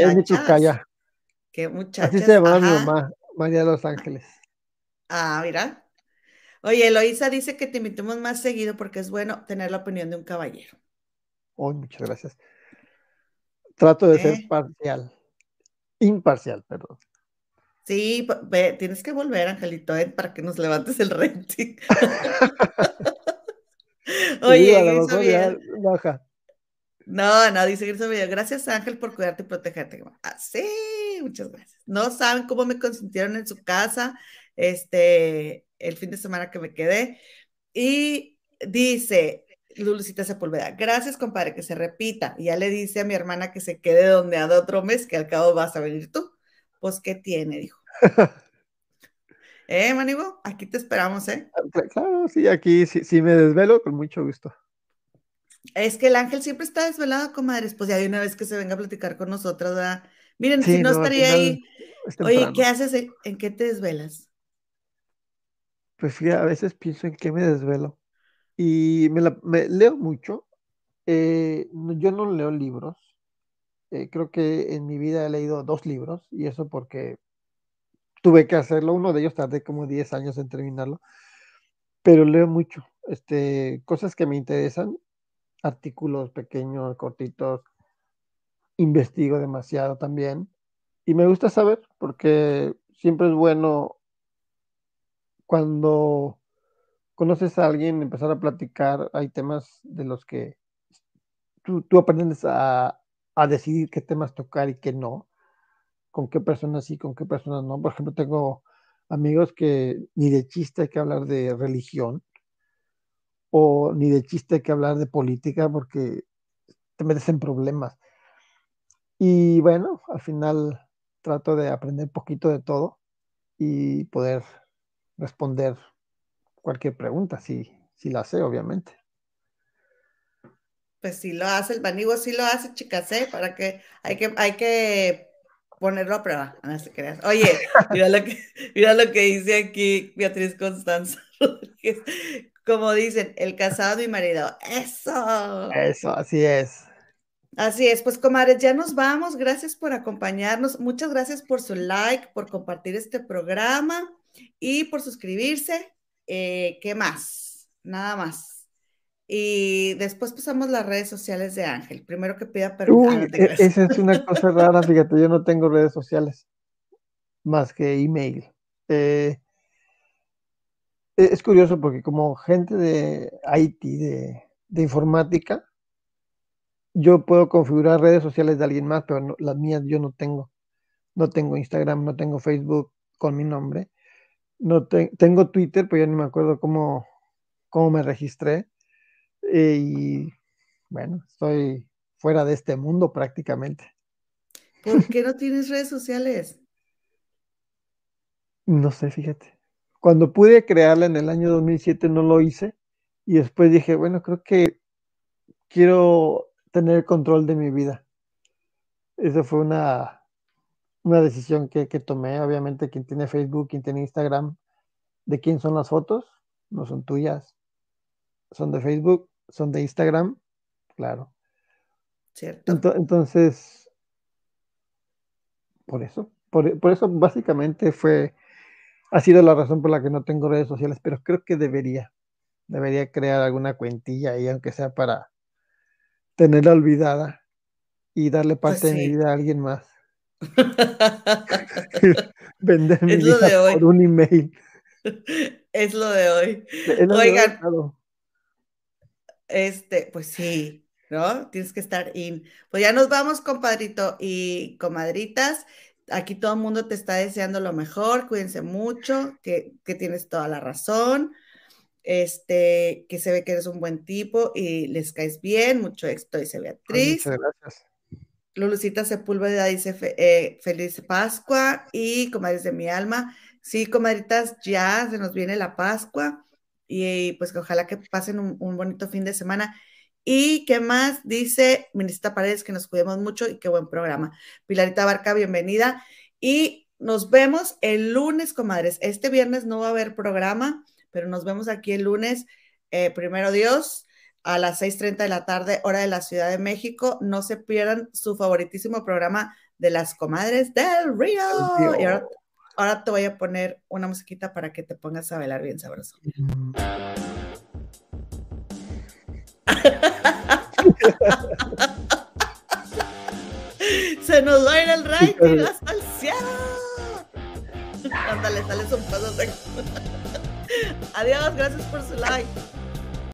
Qué muchachas. Así se llama mi mamá, María de los Ángeles. Ah, mira. Oye, Eloisa dice que te invitemos más seguido porque es bueno tener la opinión de un caballero. Oh, muchas gracias. Trato de ser ¿Eh? parcial. Imparcial, perdón. Sí, tienes que volver, Angelito, ¿eh? para que nos levantes el rating. Oye, sí, baja. No, no, dice Grisel gracias Ángel por cuidarte y protegerte. Ah, sí, muchas gracias. No saben cómo me consintieron en su casa este, el fin de semana que me quedé. Y dice, Lulucita Sepúlveda, gracias compadre, que se repita. Y ya le dice a mi hermana que se quede donde ha otro mes, que al cabo vas a venir tú. Pues, ¿qué tiene? Dijo. ¿Eh, Manigo? Aquí te esperamos, ¿eh? Ah, claro, sí, aquí sí, me desvelo, con mucho gusto. Es que el ángel siempre está desvelado, comadres. Pues ya hay una vez que se venga a platicar con nosotros, ¿verdad? Miren, si no, estaría ahí. Oye, ¿qué haces? ¿En qué te desvelas? Pues fíjate, a veces pienso en qué me desvelo. Y me, leo mucho. Eh, yo no leo libros. Eh, creo que en mi vida he leído dos libros y eso porque tuve que hacerlo. Uno de ellos tardé como 10 años en terminarlo, pero leo mucho. Este, cosas que me interesan, artículos pequeños, cortitos, investigo demasiado también y me gusta saber porque siempre es bueno cuando conoces a alguien, empezar a platicar, hay temas de los que tú, tú aprendes a, a decidir qué temas tocar y qué no, con qué personas sí, con qué personas no. Por ejemplo, tengo amigos que ni de chiste hay que hablar de religión o ni de chiste hay que hablar de política porque te metes en problemas. Y bueno, al final trato de aprender poquito de todo y poder responder cualquier pregunta, si, si la sé, obviamente. Pues sí lo hace, el Banigo sí lo hace, chicas, ¿eh? Para que hay que, hay que ponerlo a prueba. No se creas. Oye, mira lo que, mira lo que dice aquí Beatriz Constanza. Como dicen, el casado mi marido. Eso. Eso, así es. Así es, pues comadres, ya nos vamos. Gracias por acompañarnos. Muchas gracias por su like, por compartir este programa y por suscribirse. Eh, ¿Qué más? Nada más. Y después pasamos las redes sociales de Ángel. Primero que pida permiso. E, esa es una cosa rara, fíjate, yo no tengo redes sociales más que email. Eh, e, es curioso porque como gente de IT, de, de informática, yo puedo configurar redes sociales de alguien más, pero las mías yo no tengo. No tengo Instagram, no tengo Facebook con mi nombre. No tengo Twitter, pero ya ni me acuerdo cómo, cómo me registré. Eh, y bueno, estoy fuera de este mundo prácticamente. ¿Por qué no tienes redes sociales? No sé, fíjate. Cuando pude crearla en el año 2007 no lo hice y después dije, bueno, creo que quiero tener control de mi vida. Esa fue una, una decisión que, que, tomé. Obviamente, quien tiene Facebook, quien tiene Instagram, ¿de quién son las fotos? No son tuyas. Son de Facebook, son de Instagram, claro. Cierto. entonces, por eso, por, por, eso básicamente fue, ha sido la razón por la que no tengo redes sociales, pero creo que debería, debería crear alguna cuentilla ahí, aunque sea para tenerla olvidada y darle pues parte de mi vida a alguien más. Vender mi vida por un email. Es lo de hoy. Oigan, este, pues sí, ¿no? Tienes que estar in. Pues ya nos vamos, compadrito y comadritas. Aquí todo el mundo te está deseando lo mejor. Cuídense mucho, que, que tienes toda la razón este, que se ve que eres un buen tipo y les caes bien, mucho éxito, dice Beatriz. Muchas gracias. Lulucita Sepúlveda dice eh, feliz Pascua y comadres de mi alma. Sí, comadritas, ya se nos viene la Pascua y pues que ojalá que pasen un, bonito fin de semana. ¿Y qué más? Dice Ministra Paredes que nos cuidemos mucho y qué buen programa. Pilarita Barca, bienvenida. Y nos vemos el lunes, comadres. Este viernes no va a haber programa pero nos vemos aquí el lunes, eh, primero Dios, a las 6.30 de la tarde, hora de la Ciudad de México. No se pierdan su favoritísimo programa de las comadres del Río. Y te voy a poner una musiquita para que te pongas a bailar bien sabroso. Se nos va a ir el ranking hasta el cielo. Ándale, sales un paso. Adiós, gracias por su like.